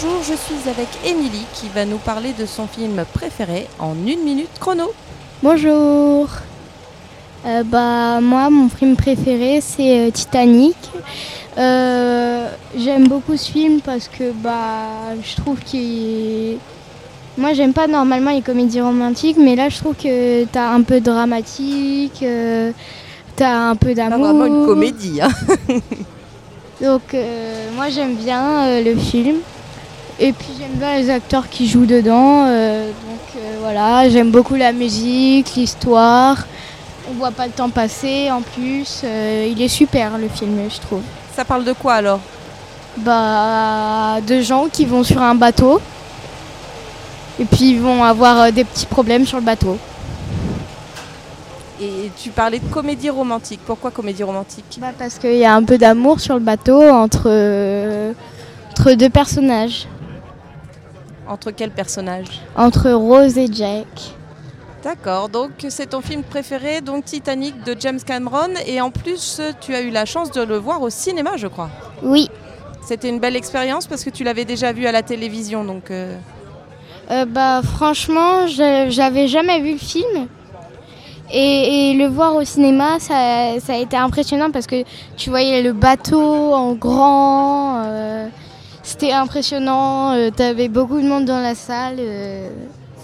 Bonjour, je suis avec Émilie qui va nous parler de son film préféré en une minute chrono. Bonjour. Euh, bah moi mon film préféré c'est euh, Titanic. Euh, j'aime beaucoup ce film parce que bah je trouve qu'il moi j'aime pas normalement les comédies romantiques mais là je trouve que t'as un peu dramatique, t'as un peu d'amour. Pas vraiment une comédie. Hein. Donc moi j'aime bien le film. Et puis j'aime bien les acteurs qui jouent dedans. donc voilà, j'aime beaucoup la musique, l'histoire. On voit pas le temps passer en plus. il est super le film, je trouve. Ça parle de quoi alors? Bah, de gens qui vont sur un bateau et puis ils vont avoir euh, des petits problèmes sur le bateau. Et tu parlais de comédie romantique. Pourquoi comédie romantique? Bah Parce qu'il y a un peu d'amour sur le bateau entre, euh, entre deux personnages. Entre quels personnages Entre Rose et Jack. D'accord, donc c'est ton film préféré, donc Titanic de James Cameron, et en plus tu as eu la chance de le voir au cinéma, je crois. Oui. C'était une belle expérience parce que tu l'avais déjà vu à la télévision, donc. Euh... Euh, bah franchement, j'avais jamais vu le film. Et, le voir au cinéma, ça, ça, a été impressionnant parce que tu voyais le bateau en grand. Euh, c'était impressionnant. Euh, tu avais beaucoup de monde dans la salle.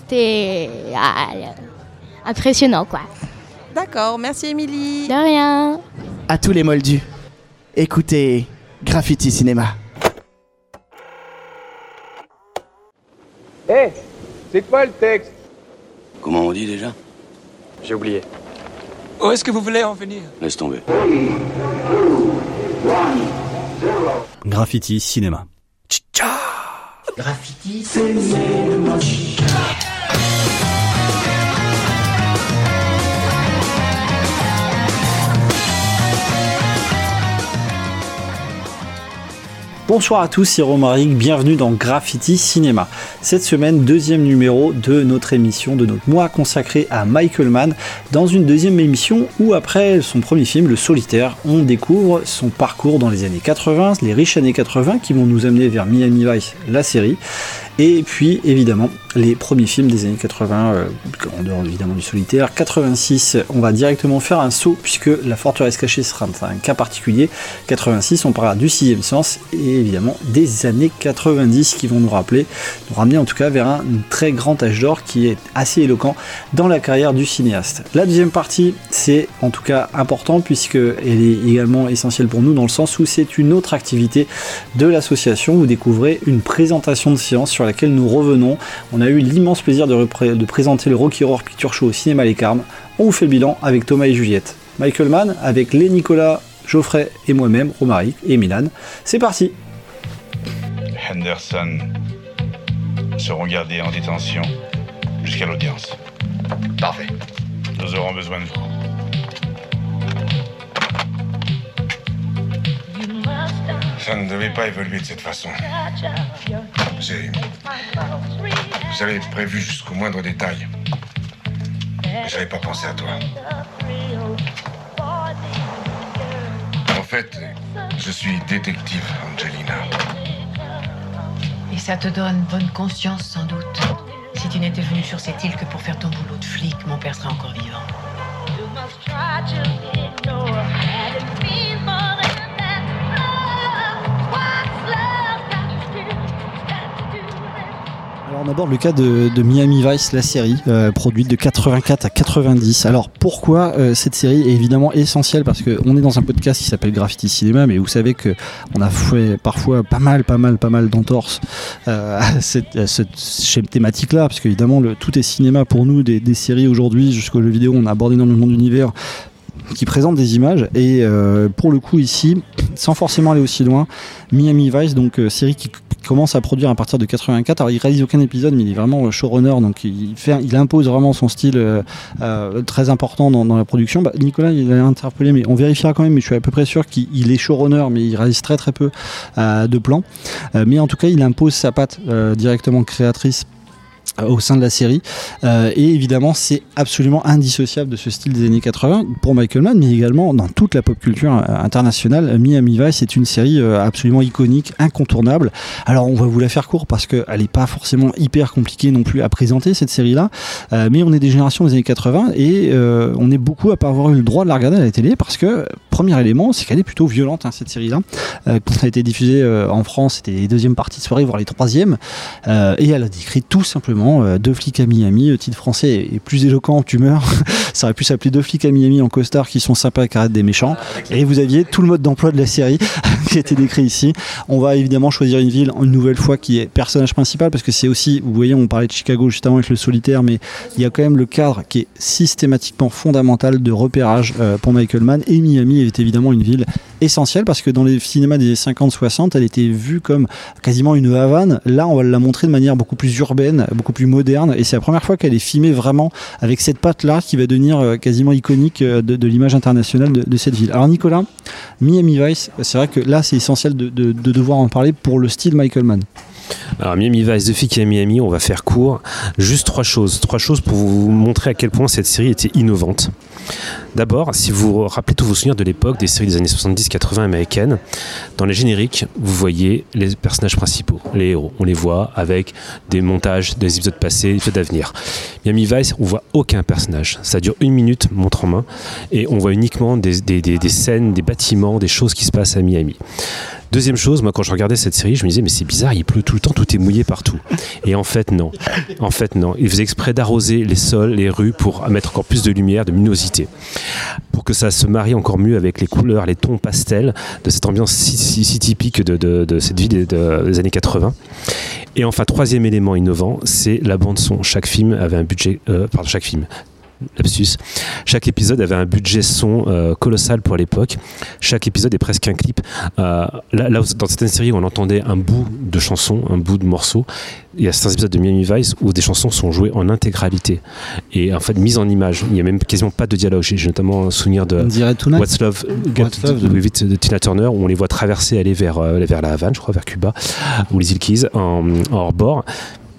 C'était ah, impressionnant, quoi. D'accord, merci Émilie. De rien. À tous les moldus, écoutez Graffiti Cinéma. Hé, c'est quoi le texte? Comment on dit déjà? J'ai oublié. Où est-ce que vous voulez en venir? Laisse tomber. Graffiti Cinéma. Graffiti Cinéma. Bonsoir à tous, c'est Romaric, bienvenue dans Graffiti Cinéma. Cette semaine, deuxième numéro de notre émission, de notre mois consacré à Michael Mann, dans une deuxième émission où après son premier film, Le Solitaire, on découvre son parcours dans les années 80, les riches années 80 qui vont nous amener vers Miami Vice, la série, et puis évidemment les premiers films des années 80, euh, en dehors évidemment du solitaire. 86, on va directement faire un saut puisque La Forteresse cachée sera un cas particulier. 86, on parlera du sixième sens et évidemment des années 90 qui vont nous rappeler, nous ramener en tout cas vers un très grand âge d'or qui est assez éloquent dans la carrière du cinéaste. La deuxième partie, c'est en tout cas important puisque elle est également essentielle pour nous dans le sens où c'est une autre activité de l'association. Vous découvrez une présentation de séance sur laquelle nous revenons. On a eu l'immense plaisir de, présenter le Rocky Horror Picture Show au cinéma Les Carmes. On vous fait le bilan avec Thomas et Juliette. Michael Mann avec les Nicolas, Geoffrey et moi-même, Romaric et Milan. C'est parti Henderson seront gardés en détention jusqu'à l'audience. Parfait. Nous aurons besoin de vous. Ça ne devait pas évoluer de cette façon. Avez prévu jusqu'au moindre détail. Mais j'avais pas pensé à toi. En fait, je suis détective, Angelina. Et ça te donne bonne conscience, sans doute. Si tu n'étais venu sur cette île que pour faire ton boulot de flic, mon père serait encore vivant. On aborde le cas de, Miami Vice, la série, euh, produite de 84 à 90. Alors pourquoi euh, cette série est évidemment essentielle Parce qu'on est dans un podcast qui s'appelle Graffiti Cinéma, mais vous savez que on a fait parfois pas mal, pas mal, pas mal d'entorses euh, à cette, thématique-là, parce qu'évidemment tout est cinéma pour nous, des, séries aujourd'hui jusqu'au jeu vidéo, on a abordé énormément d'univers qui présente des images et pour le coup ici sans forcément aller aussi loin Miami Vice donc série qui commence à produire à partir de 84. Alors il réalise aucun épisode, mais il est vraiment showrunner, donc il, fait, il impose vraiment son style euh, euh, très important dans, la production. Bah, Nicolas, il a interpellé, mais on vérifiera quand même. Mais je suis à peu près sûr qu'il est showrunner, mais il réalise très très peu euh, de plans. mais en tout cas, il impose sa patte directement créatrice euh, au sein de la série. Euh, et évidemment, c'est absolument indissociable de ce style des années 80 pour Michael Mann, mais également dans toute la pop culture euh, internationale. Miami Vice est une série absolument iconique, incontournable. Alors, on va vous la faire court parce qu'elle n'est pas forcément hyper compliquée non plus à présenter cette série-là, mais on est des générations des années 80 et on est beaucoup à pas avoir eu le droit de la regarder à la télé parce que, premier élément, c'est qu'elle est plutôt violente, hein, cette série-là. quand elle a été diffusée en France, c'était les deuxièmes parties de soirée, voire les troisièmes, et elle a décrit tout simplement euh, deux flics à Miami. Le titre français est plus éloquent, tu meurs. Ça aurait pu s'appeler Deux flics à Miami en costard qui sont sympas et arrêtent des méchants. Et vous aviez tout le mode d'emploi de la série qui était décrit ici. On va évidemment choisir une ville une nouvelle fois qui est personnage principal parce que c'est aussi, vous voyez, on parlait de Chicago juste avant avec le solitaire, mais il y a quand même le cadre qui est systématiquement fondamental de repérage euh, pour Michael Mann. Et Miami est évidemment une ville essentielle parce que dans les cinémas des 50-60, elle était vue comme quasiment une Havane. Là, on va la montrer de manière beaucoup plus urbaine, beaucoup plus moderne. Et c'est la première fois qu'elle est filmée vraiment avec cette patte-là qui va devenir euh, quasiment iconique euh, de, l'image internationale de, cette ville. Alors Nicolas, Miami Vice, c'est vrai que là c'est essentiel de, de, devoir en parler pour le style Michael Mann. Alors Miami Vice, The qui à Miami, on va faire court. Juste trois choses. Trois choses pour vous montrer à quel point cette série était innovante. D'abord, si vous rappelez tous vos souvenirs de l'époque des séries des années 70-80 américaines, dans les génériques, vous voyez les personnages principaux, les héros. On les voit avec des montages des épisodes passés, des épisodes d'avenir. Miami Vice, on voit aucun personnage. Ça dure une minute, montre en main, et on voit uniquement des, des scènes, des bâtiments, des choses qui se passent à Miami. Deuxième chose, moi quand je regardais cette série, je me disais mais c'est bizarre, il pleut tout le temps, tout est mouillé partout. Et en fait non. En fait non. Il faisait exprès d'arroser les sols, les rues pour mettre encore plus de lumière, de luminosité. Pour que ça se marie encore mieux avec les couleurs, les tons pastels de cette ambiance si, typique de, cette vie des, années 80. Et enfin, troisième élément innovant, c'est la bande son. Chaque film avait un budget, euh, pardon, chaque film, lapsus. Chaque épisode avait un budget son euh, colossal pour l'époque. Chaque épisode est presque un clip. Euh, là, dans certaines séries, on entendait un bout de chanson, un bout de morceau. Il y a certains épisodes de Miami Vice où des chansons sont jouées en intégralité et en fait mises en image. Il n'y a même quasiment pas de dialogue. J'ai notamment un souvenir de What's Love, de Tina Turner où on les voit traverser, aller vers, euh, vers la Havane, je crois, vers Cuba, ou les îles Keys en, en hors bord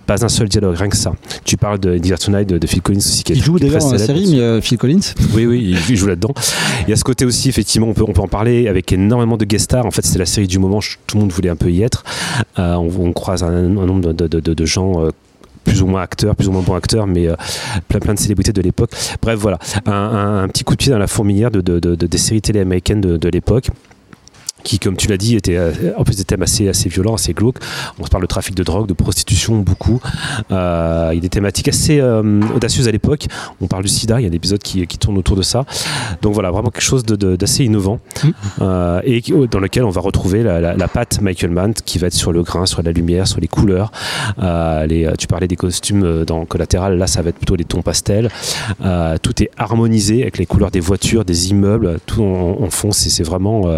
pas un seul dialogue, rien que ça. Tu parles de Dear Tonight de, Phil Collins aussi. Qui il joue d'ailleurs dans la série, mais euh, Phil Collins Oui, oui, il, joue là-dedans. Il y a ce côté aussi, effectivement, on peut, on peut en parler avec énormément de guest stars. En fait, c'est la série du moment, tout le monde voulait un peu y être. Euh, on, croise un, nombre de, de, de gens. Euh, plus ou moins acteurs, plus ou moins bons acteurs, mais plein, plein de célébrités de l'époque. Bref, voilà, un, un, petit coup de pied dans la fourmilière de, des séries télé américaines de l'époque qui, comme tu l'as dit, était euh, en plus des thèmes assez, assez violents, assez glauques. On se parle de trafic de drogue, de prostitution, beaucoup. Euh, il y a des thématiques assez euh, audacieuses à l'époque. On parle du sida, il y a des épisodes qui, qui tournent autour de ça. Donc voilà, vraiment quelque chose d'assez innovant et dans lequel on va retrouver la, patte Michael Mann qui va être sur le grain, sur la lumière, sur les couleurs. tu parlais des costumes dans Collatéral, là ça va être plutôt les tons pastels. tout est harmonisé avec les couleurs des voitures, des immeubles, tout en, en fond. C'est vraiment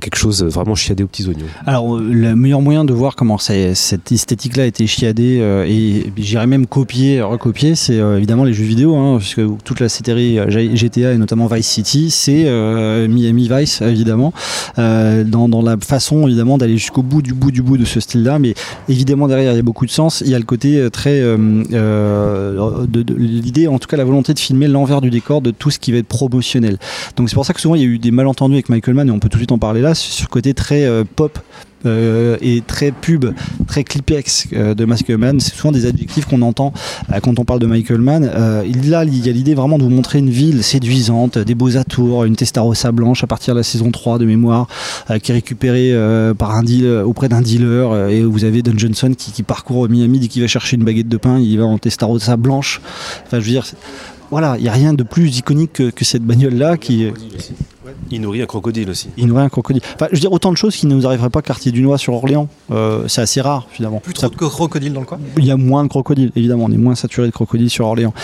quelque chose vraiment chiadé aux petits oignons. Alors, le meilleur moyen de voir comment cette esthétique-là a été chiadée euh, et j'irais même copier, recopier, c'est euh, évidemment les jeux vidéo, hein, puisque toute la série GTA et notamment Vice City, c'est euh, Miami Vice évidemment, dans, dans, la façon évidemment d'aller jusqu'au bout du bout du bout de ce style-là, mais évidemment derrière il y a beaucoup de sens. Il y a le côté très de l'idée, en tout cas la volonté de filmer l'envers du décor de tout ce qui va être promotionnel. Donc c'est pour ça que souvent il y a eu des malentendus avec Michael Mann et on peut tout de suite en parler là, sur le côté très euh, pop euh, et très pub, très clipex euh, de Michael Mann. C'est souvent des adjectifs qu'on entend quand on parle de Michael Mann. là, il y a l'idée vraiment de vous montrer une ville séduisante, des beaux atours, une Testarossa blanche à partir de la saison 3 de mémoire, qui est récupérée par un deal, auprès d'un dealer. et vous avez Don Johnson qui, qui parcourt Miami, dès qu'il va chercher une baguette de pain, il va en Testarossa blanche. Enfin, je veux dire, voilà, il n'y a rien de plus iconique que, que cette bagnole-là qui. Il nourrit un crocodile aussi. Il nourrit un crocodile. Enfin, je veux dire, autant de choses qui ne nous arriveraient pas quartier du Noir sur Orléans. Euh, c'est assez rare, finalement. Plus trop de crocodiles dans le coin Il y a moins de crocodiles, évidemment. On est moins saturé de crocodiles sur Orléans.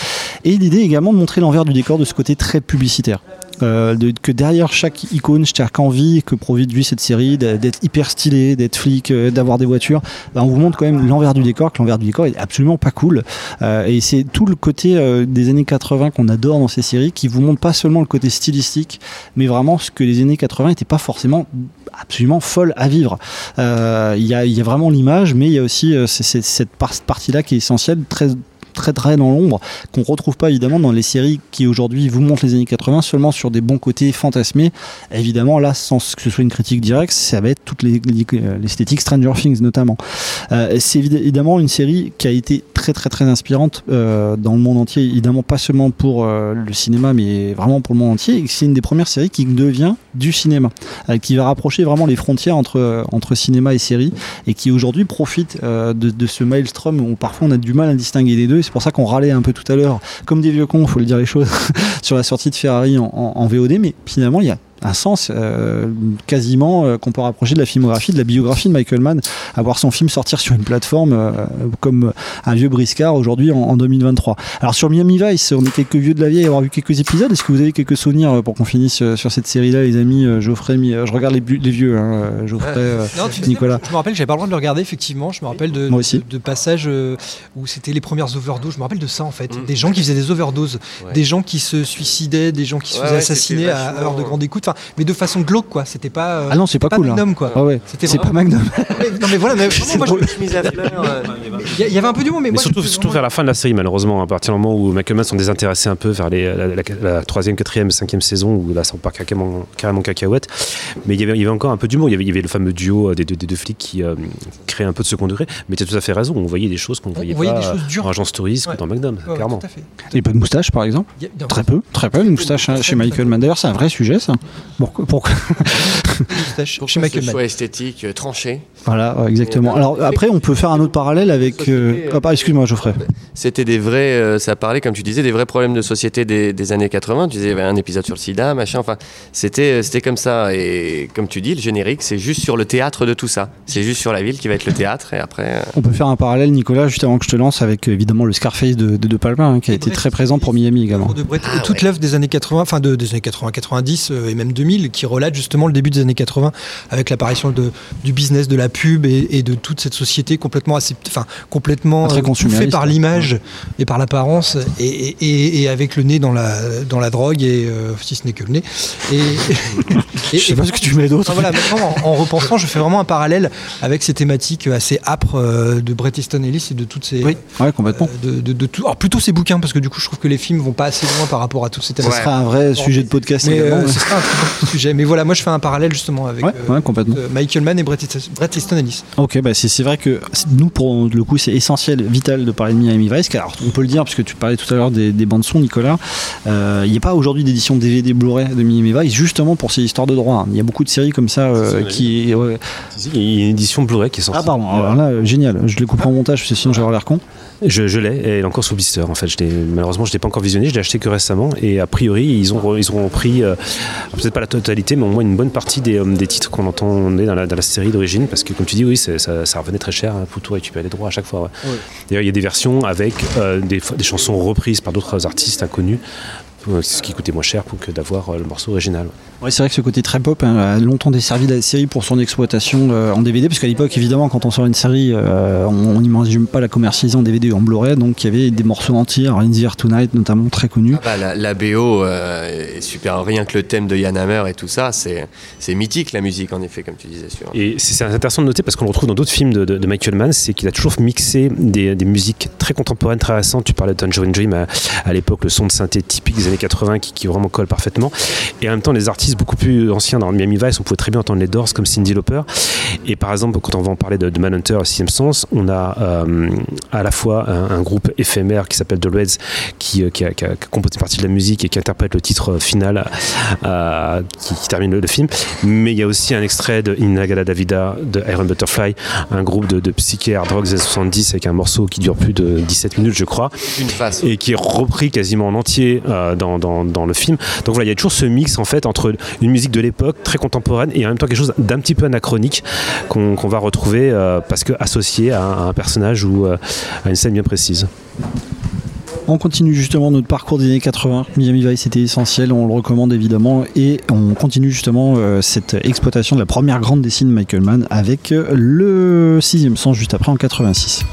Et l'idée également de montrer l'envers du décor de ce côté très publicitaire. Euh, que derrière chaque icône, chaque envie que produit cette série, d'être hyper stylé, d'être flic, euh, d'avoir des voitures, bah, on vous montre quand même l'envers du décor, que l'envers du décor est absolument pas cool. Euh, et c'est tout le côté des années 80 qu'on adore dans ces séries, qui vous montre pas seulement le côté stylistique, mais vraiment ce que les années 80 n'étaient pas forcément absolument folles à vivre. Il y, a, vraiment l'image, mais il y a aussi cette par- partie-là qui est essentielle, très très très dans l'ombre, qu'on retrouve pas évidemment dans les séries qui aujourd'hui vous montrent les années 80 seulement sur des bons côtés fantasmés. Évidemment, là, sans que ce soit une critique directe, ça va être toute euh, l'esthétique Stranger Things notamment. Euh, c'est évid- évidemment une série qui a été très très très inspirante euh, dans le monde entier, évidemment pas seulement pour le cinéma, mais vraiment pour le monde entier. C'est une des premières séries qui devient du cinéma, qui va rapprocher vraiment les frontières entre, entre cinéma et série, et qui aujourd'hui profite de, de ce maelstrom où parfois on a du mal à distinguer les deux. C'est pour ça qu'on râlait un peu tout à l'heure, comme des vieux cons, faut le dire les choses, sur la sortie de Ferrari en- en VOD, mais finalement il y a un sens euh, quasiment euh, qu'on peut rapprocher de la filmographie, de la biographie de Michael Mann, à voir son film sortir sur une plateforme euh, comme un vieux briscard aujourd'hui en, en 2023. Alors sur Miami Vice, on est quelques vieux de la vieille à avoir vu quelques épisodes. Est-ce que vous avez quelques souvenirs pour qu'on finisse sur cette série-là, les amis Geoffrey, Mi- je regarde les, vieux, hein, Geoffrey, euh, Non, tu Nicolas. Je me rappelle, j'avais pas le droit de le regarder, effectivement. Je me rappelle de, de, de passages où c'était les premières overdoses. Je me rappelle de ça, en fait. Des gens qui faisaient des overdoses, Ouais. des gens qui se suicidaient, des gens qui se Ouais, faisaient ouais, assassiner à, à l'heure de grande écoute. Enfin, mais de façon glauque, quoi. C'était pas. euh, Ah non, c'est pas, cool. hein. Magnum, quoi. Ah ouais. C'était C'est pas vraiment- Magnum. Mais- non, mais voilà, mais vraiment, moi, je- Chemise à fleurs. euh, il y, il avait un peu du monde, mais, Mais moi, surtout, je- surtout vers la fin de la série, malheureusement, à partir du moment où Michael Mann sont désintéressés un peu vers les, la, troisième, quatrième, cinquième saison, où là, ça part carrément, carrément cacahuète. Mais il y, avait, il y avait encore un peu d'humour. Il y avait, il y avait le fameux duo euh, des deux, des deux flics qui euh, créait un peu de second degré. Mais tu as tout à fait raison. On voyait des choses qu'on ne voyait voyait pas des choses dures. en Agence Touriste Ouais. ou dans Magnum, Ouais, clairement. Et pas de moustache, par exemple Il y a- non, Très peu, très peu de moustache hein, chez Michael Mann. D'ailleurs, c'est un vrai sujet, ça. Pourquoi, pourquoi? Moustache chez Michael ce Mann. choix esthétique euh, tranché Voilà, ouais, exactement. Alors après, on peut faire un autre parallèle avec. euh, Ah, bah, excuse-moi, Geoffrey. C'était des vrais, euh, ça parlait, comme tu disais, des vrais problèmes de société des, des années 80. Tu disais, il y avait un épisode sur le sida, machin, enfin, c'était, euh, c'était comme ça. Et comme tu dis, le générique, c'est juste sur le théâtre de tout ça. C'est juste sur la ville qui va être le théâtre, et après. euh, On peut faire un parallèle, Nicolas, juste avant que je te lance, avec euh, évidemment le Scarface de De, de Palma, hein, qui a été très présent pour Miami également. de Brett, Ah, toute ouais. l'œuvre des années 80, enfin de, des années 80, 90 euh, et même 2000, qui relate justement le début des années 80 avec l'apparition de, du business, de la pub et, et de toute cette société complètement, assez, enfin complètement très euh, consumériste, par ouais. l'image et par l'apparence et, et- avec le nez dans la, dans la drogue et euh, si ce n'est que le nez. Et, Je sais pas ce que tu mets d'autre. Voilà, en, en repensant, je fais vraiment un parallèle avec ces thématiques assez âpres euh, de Bret Easton Ellis et de toutes ces. Oui, ouais, complètement. de, de- de tout- alors plutôt ces bouquins parce que du coup je trouve que les films vont pas assez loin par rapport à toutes ces Ça thématiques. sera un vrai sujet de podcast Mais euh, ouais. ce sera un sujet. Mais voilà, moi je fais un parallèle justement avec Ouais, euh, ouais, complètement. euh, Michael Mann et Bret Easton Ellis. Ok, bah c'est c'est vrai que nous, pour le coup, c'est essentiel, vital de parler de Miami Vice. car, Alors, on peut le dire, puisque tu parlais tout à l'heure des, des bandes-sons, Nicolas. euh, Il n'y a pas aujourd'hui d'édition DVD Blu-ray de Miami Vice, justement pour ces histoires de droit. hein. Il y a beaucoup de séries comme ça euh, qui. ouais. Il y a une édition Blu-ray qui est sortie. Ah, pardon, alors là, euh, génial. Je le coupe en montage, parce que sinon j'aurais l'air con. Je, je l'ai, elle est encore sous blister. En fait, je malheureusement, je l'ai pas encore visionné. Je l'ai acheté que récemment, et a priori, ils ont ils ont repris euh, peut-être pas la totalité, mais au moins une bonne partie des, euh, des titres qu'on entendait dans la, dans la série d'origine, parce que comme tu dis, oui, ça, ça revenait très cher hein, pour tout récupérer les droits à chaque fois. ouais. D'ailleurs, il y a des versions avec euh, des, des chansons reprises par d'autres artistes inconnus, ce qui coûtait moins cher pour que d'avoir le morceau original. Ouais, c'est vrai que ce côté très pop hein, a longtemps desservi la série pour son exploitation euh, en DVD, parce qu'à l'époque, évidemment, quand on sort une série, euh, on n'imagine pas la commercialiser en DVD ou en Blu-ray, donc il y avait des morceaux entiers, In the Air Tonight notamment, très connu. Ah bah, la, la BO euh, est super. Rien que le thème de Yann Hammer et tout ça, c'est, mythique la musique en effet, comme tu disais. Et c'est c'est intéressant de noter parce qu'on le retrouve dans d'autres films de, de- de Michael Mann, c'est qu'il a toujours mixé des, des musiques très contemporaines, très récentes. Tu parlais de Tangerine Dream à, à l'époque, le son de synthé typique des années 80 qui, qui vraiment colle parfaitement. Et en même temps, les artistes beaucoup plus anciens dans Miami Vice, on pouvait très bien entendre les Doors comme Cindy Lauper. Et par exemple, quand on va en parler de, de Manhunter, Sixième Sens, on a euh, à la fois un, un groupe éphémère qui s'appelle The Reds qui, euh, qui, a, qui composé partie de la musique et qui interprète le titre final euh, qui, qui termine le, le film. Mais il y a aussi un extrait de Inagada Davida de Iron Butterfly, un groupe de, de psyché hard rock des années 70 avec un morceau qui dure plus de 17 minutes, je crois, Une face. et qui est repris quasiment en entier euh, dans, dans, dans le film. Donc voilà, il y a toujours ce mix en fait entre une musique de l'époque très contemporaine et en même temps quelque chose d'un petit peu anachronique qu'on va retrouver euh, parce que associé à, un- personnage ou euh, à une scène bien précise. On continue justement notre parcours des années 80. Miami Vice était essentiel, on le recommande évidemment. Et on continue justement euh, cette exploitation de la première grande dessinée de Michael Mann avec le sixième sens juste après en 86.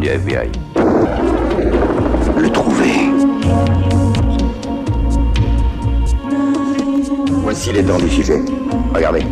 Du FBI. Le trouver. Voici les dents du sujet. Regardez.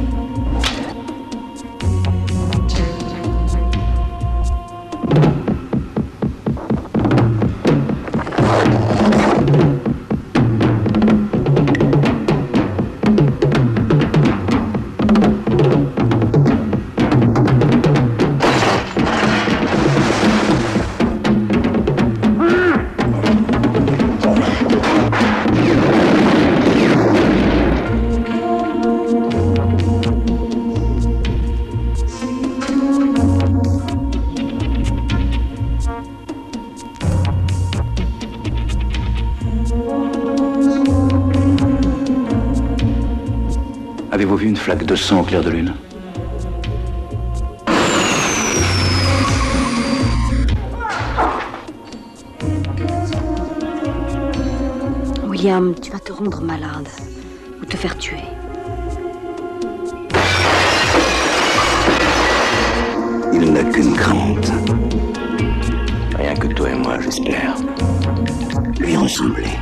Flaque de sang au clair de lune William, tu vas te rendre malade ou te faire tuer. Il n'a qu'une crainte. Rien que toi et moi, j'espère. Lui ressembler.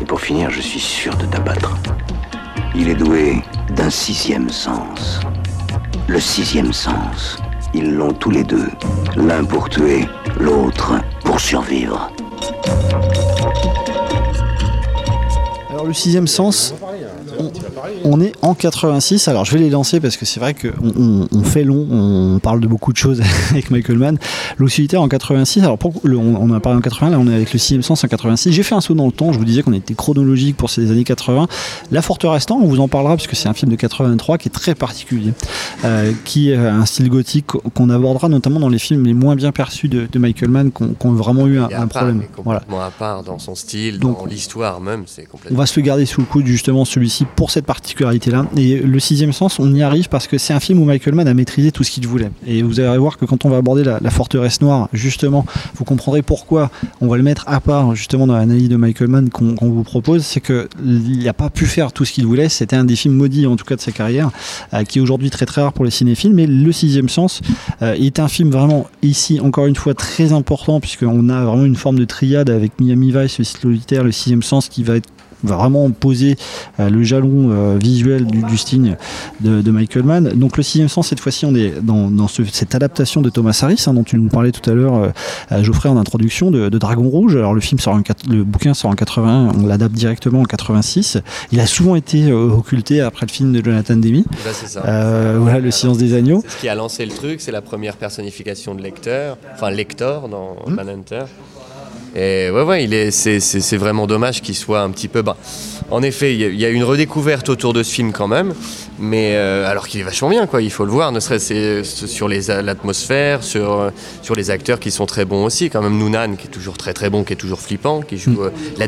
Et pour finir, je suis sûr de t'abattre. Il est doué d'un sixième sens. Le sixième sens. Ils l'ont tous les deux. L'un pour tuer, l'autre pour survivre. Alors le sixième sens, on, on est en 86. Alors je vais les lancer parce que c'est vrai qu'on on, on fait long, on parle de beaucoup de choses avec Michael Mann. Solitaire en 86. Alors pour le- on, on en a parlé en 80, là on est avec le sixième sens en 86. J'ai fait un saut dans le temps. Je vous disais qu'on était chronologique pour ces années 80. La Forteresse Temps, on vous en parlera parce que c'est un film de 83 qui est très particulier, euh, qui a un style gothique qu'on abordera notamment dans les films les moins bien perçus de, de Michael Mann, qui ont, ont vraiment eu un, est part, problème. mais Voilà. à part dans son style, Donc, dans l'histoire même, c'est On complètement. va se le garder sous le coude justement celui-ci pour cette particularité-là. Et le sixième sens, on y arrive parce que c'est un film où Michael Mann a maîtrisé tout ce qu'il voulait. Et vous allez voir que quand on va aborder la, forteresse noire, justement, vous comprendrez pourquoi on va le mettre à part justement dans l'analyse de Michael Mann qu'on qu'on vous propose. C'est qu'il n'a pas pu faire tout ce qu'il voulait. C'était un des films maudits en tout cas de sa carrière, euh, qui est aujourd'hui très très rare pour les cinéphiles. Mais le sixième sens euh, est un film vraiment ici encore une fois très important puisqu'on a vraiment une forme de triade avec Miami Vice, le solitaire, le sixième sens qui va être va vraiment poser euh, le jalon euh, visuel du, du de, de Michael Mann. Donc le sixième sens, cette fois-ci, on est dans, dans ce- cette adaptation de Thomas Harris, hein, dont tu nous parlais tout à l'heure, euh, Geoffrey, en introduction, de, de Dragon Rouge. Alors le film sort en, le bouquin sort en 81, on l'adapte directement en 86. Il a souvent été occulté après le film de Jonathan Demi. Bah, ça. Euh, voilà, le silence des agneaux. Ce qui a lancé le truc, c'est la première personnification de Lecter, enfin Lector dans Hmm. Manhunter. Et ouais, ouais, il est, c'est, vraiment dommage qu'il soit un petit peu. Bah, en effet, il y a une redécouverte autour de ce film quand même, mais euh, alors qu'il est vachement bien, quoi. Il faut le voir, ne serait-ce sur les, l'atmosphère, sur, euh, sur les acteurs qui sont très bons aussi. Quand même, Noonan qui est toujours très très bon, qui est toujours flippant, qui joue euh, la.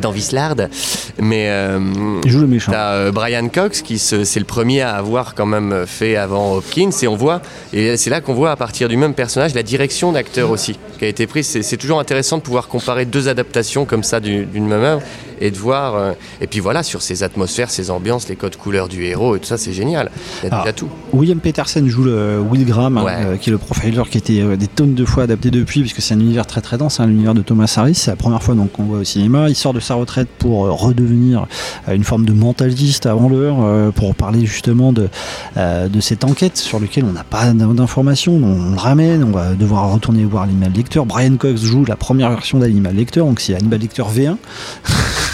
Mais euh, Il joue le méchant. T'as euh, Brian Cox qui c'est le premier à avoir quand même fait avant Hopkins et on voit et c'est là qu'on voit à partir du même personnage la direction d'acteur aussi qui a été prise. C'est, toujours intéressant de pouvoir comparer deux adaptations comme ça du- d'une même œuvre et de voir euh, et puis voilà sur ces atmosphères, ces ambiances, les codes couleurs du héros et tout ça c'est génial. Il y a Alors, déjà tout. William Peterson joue le Will Graham, hein, euh, qui est le profiler qui a été euh, des tonnes de fois adapté depuis, puisque c'est un univers très très dense, hein, l'univers de Thomas Harris. C'est la première fois donc qu'on voit au cinéma. Il sort de sa retraite pour redevenir une forme de mentaliste avant l'heure, pour parler justement de, de cette enquête sur laquelle on n'a pas d'in- d'informations. On le ramène, on va devoir retourner voir l'animal lecteur. Brian Cox joue la première version d'Animal Lecteur, donc c'est Animal Lecteur V1.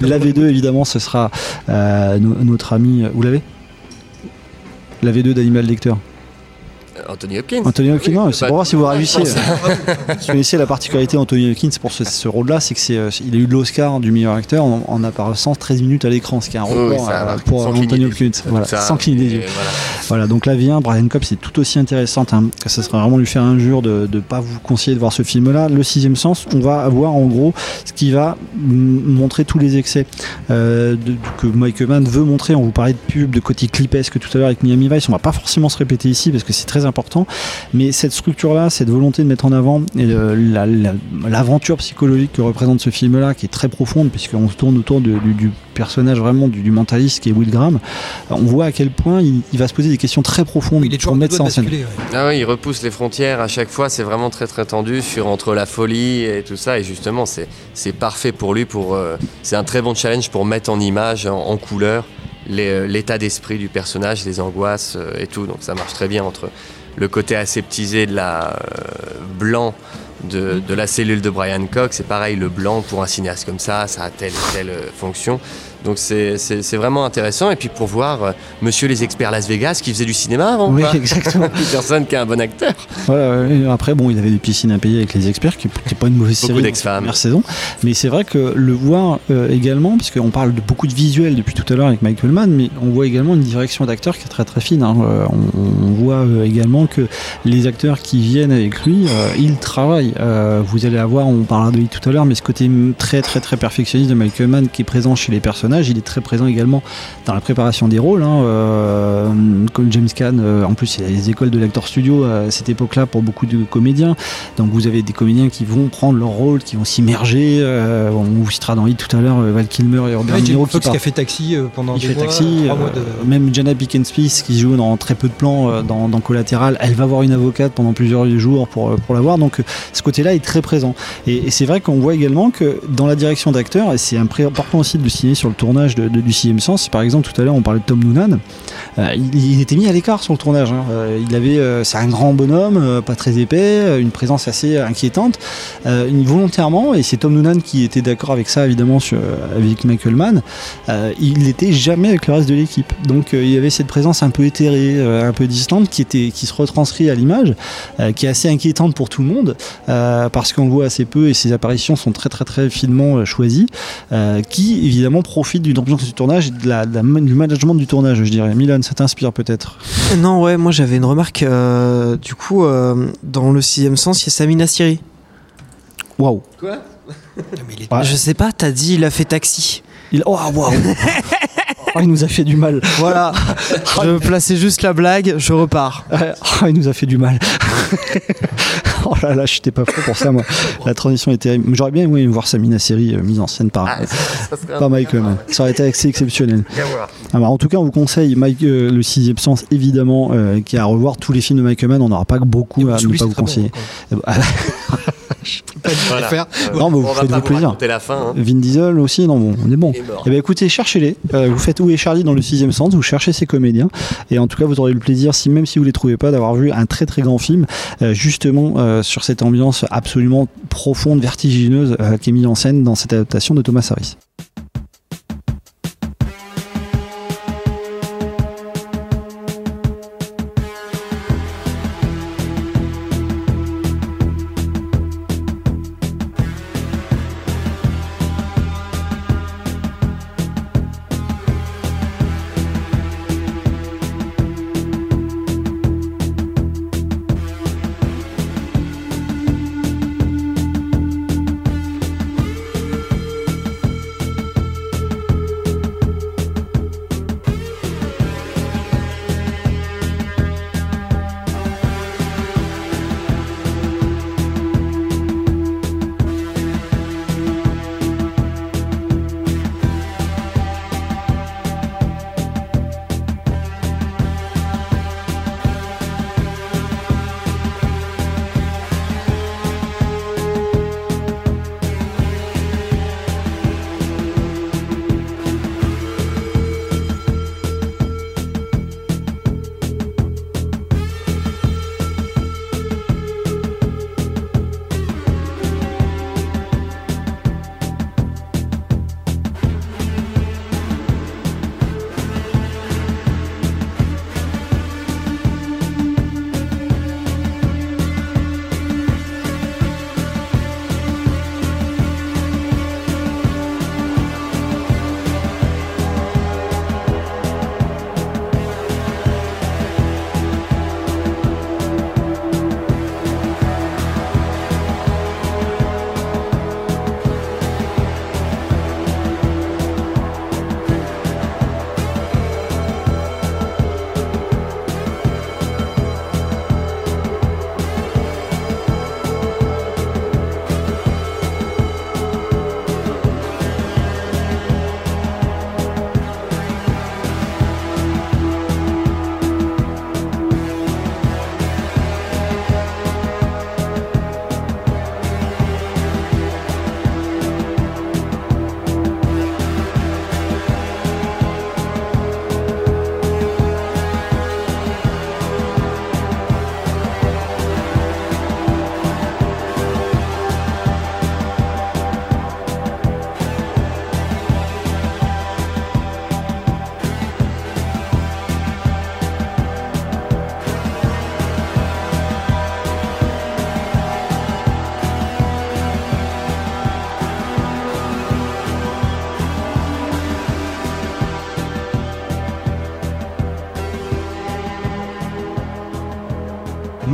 La V2, évidemment, ce sera euh, no- notre ami. Vous l'avez? La V2 d'Animal Lecteur. Euh, Anthony Hopkins. Anthony Hopkins, Oui, non, c'est pour voir si vous réussissez. Si vous connaissez la particularité d'Anthony Hopkins pour ce, ce rôle-là, c'est c'est, euh, a eu l'Oscar du meilleur acteur en, en apparaissant 13 minutes à l'écran, ce qui est un record oui, euh, pour Sans Anthony Hopkins. Voilà, Ça, sans cligner des yeux. voilà. Voilà, donc la V1, Brian Cobb, c'est tout aussi intéressante. Hein, que ça serait vraiment lui faire injure de ne pas vous conseiller de voir ce film-là. Le sixième sens, on va avoir en gros ce qui va montrer tous les excès euh, de- que Michael Mann veut montrer. On vous parlait de pub, de côté clipesque tout à l'heure avec Miami Vice. On va pas forcément se répéter ici parce que c'est très très important. Mais cette structure-là, cette volonté de mettre en avant et le- la- la- l'aventure psychologique que représente ce film-là, qui est très profonde, puisqu'on se tourne autour de- du, du personnage vraiment du, du mentaliste qui est Will Graham, on voit à quel point il, il va se poser des questions très profondes pour mettre ça en scène. Ah oui, il repousse les frontières à chaque fois, c'est vraiment très très tendu sur entre la folie et tout ça, et justement c'est c'est parfait pour lui, pour euh, c'est un très bon challenge pour mettre en image, en, en couleur, les, euh, l'état d'esprit du personnage, les angoisses euh, et tout, donc ça marche très bien entre le côté aseptisé de la euh, blanc de, la cellule de Brian Cox, c'est pareil, le blanc pour un cinéaste comme ça, ça a telle et telle euh, fonction. Donc c'est vraiment intéressant. Et puis pour voir euh, Monsieur les experts Las Vegas qui faisait du cinéma avant. Oui, quoi. exactement. Personne qui est un bon acteur. Voilà, après, bon, il avait des piscines à payer avec les experts, qui n'était pas une mauvaise Beaucoup série. d'ex-femmes. sa Première saison. Mais c'est vrai que le voir euh, également, parce qu'on parle de beaucoup de visuels depuis tout à l'heure avec Michael Mann, mais on voit également une direction d'acteur qui est très très fine. hein. Euh, on, on voit également que les acteurs qui viennent avec lui, ils travaillent. Vous allez avoir, on parlera de lui tout à l'heure, mais ce côté très très très perfectionniste de Michael Mann qui est présent chez les personnages, il est très présent également dans la préparation des rôles. hein. Euh, comme James Caan, euh, en plus, il y a les écoles de l'acteur studio à cette époque-là pour beaucoup de comédiens. Donc vous avez des comédiens qui vont prendre leur rôle, qui vont s'immerger. Euh, on vous citera dans Hit tout à l'heure Val Kilmer et Robert Ouais, De Niro qui a fait taxi pendant Il des fait mois, taxi, trois mois de- même Jana Pinkett Smith qui joue dans très peu de plans dans, dans Collatéral, elle va voir une avocate pendant plusieurs jours pour, pour la voir. Donc ce côté-là est très présent. Et, et c'est vrai qu'on voit également que dans la direction d'acteur, et c'est important aussi de le signer sur le tournage de, de- du sixième sens, par exemple tout à l'heure on parlait de Tom Noonan, euh, il, était mis à l'écart sur le tournage. hein. Euh, il avait, euh, c'est un grand bonhomme, pas très épais, une présence assez inquiétante, volontairement, et c'est Tom Noonan qui était d'accord avec ça évidemment sur, avec Michael Mann. il n'était jamais avec le reste de l'équipe. Donc il y avait cette présence un peu éthérée, un peu distante, qui était, qui se retranscrit à l'image, qui est assez inquiétante pour tout le monde, parce qu'on voit assez peu et ses apparitions sont très très très finement choisies, qui évidemment profite d'une ambiance du tournage et de la, de la- du management du tournage, je dirais. Milan, ça t'inspire peut-être? Non, ouais, moi j'avais une remarque. euh, du coup, euh, dans le sixième sens, il y a Samina Siri. Waouh. Quoi? Je sais pas, t'as dit il a fait taxi. Il... Oh, waouh Oh, il nous a fait du mal. Voilà. je plaçais juste la blague, je repars. Oh, il nous a fait du mal. oh là là, j'étais pas faux pour ça, moi. La transition est terrible. J'aurais bien aimé voir Samina série euh, mise en scène par, Ah, ça par Michael Mann. Ça aurait été assez exceptionnel. Bien voir. Alors, en tout cas, on vous conseille Mike, euh, le sixième sens, évidemment, euh, qui est à revoir tous les films de Michael Mann. On n'aura pas beaucoup à ne pas vous bon, conseiller. Voilà. faire. Euh, Non, mais vous faites vous plaisir. la fin. hein. Vin Diesel aussi, non, bon, on est bon. Eh ben, écoutez, cherchez-les. Euh, vous faites Où est Charlie dans le sixième sens, vous cherchez ces comédiens. Et en tout cas, vous aurez le plaisir, si même si vous les trouvez pas, d'avoir vu un très très grand film, euh, justement sur cette ambiance absolument profonde, vertigineuse, qui est mise en scène dans cette adaptation de Thomas Harris.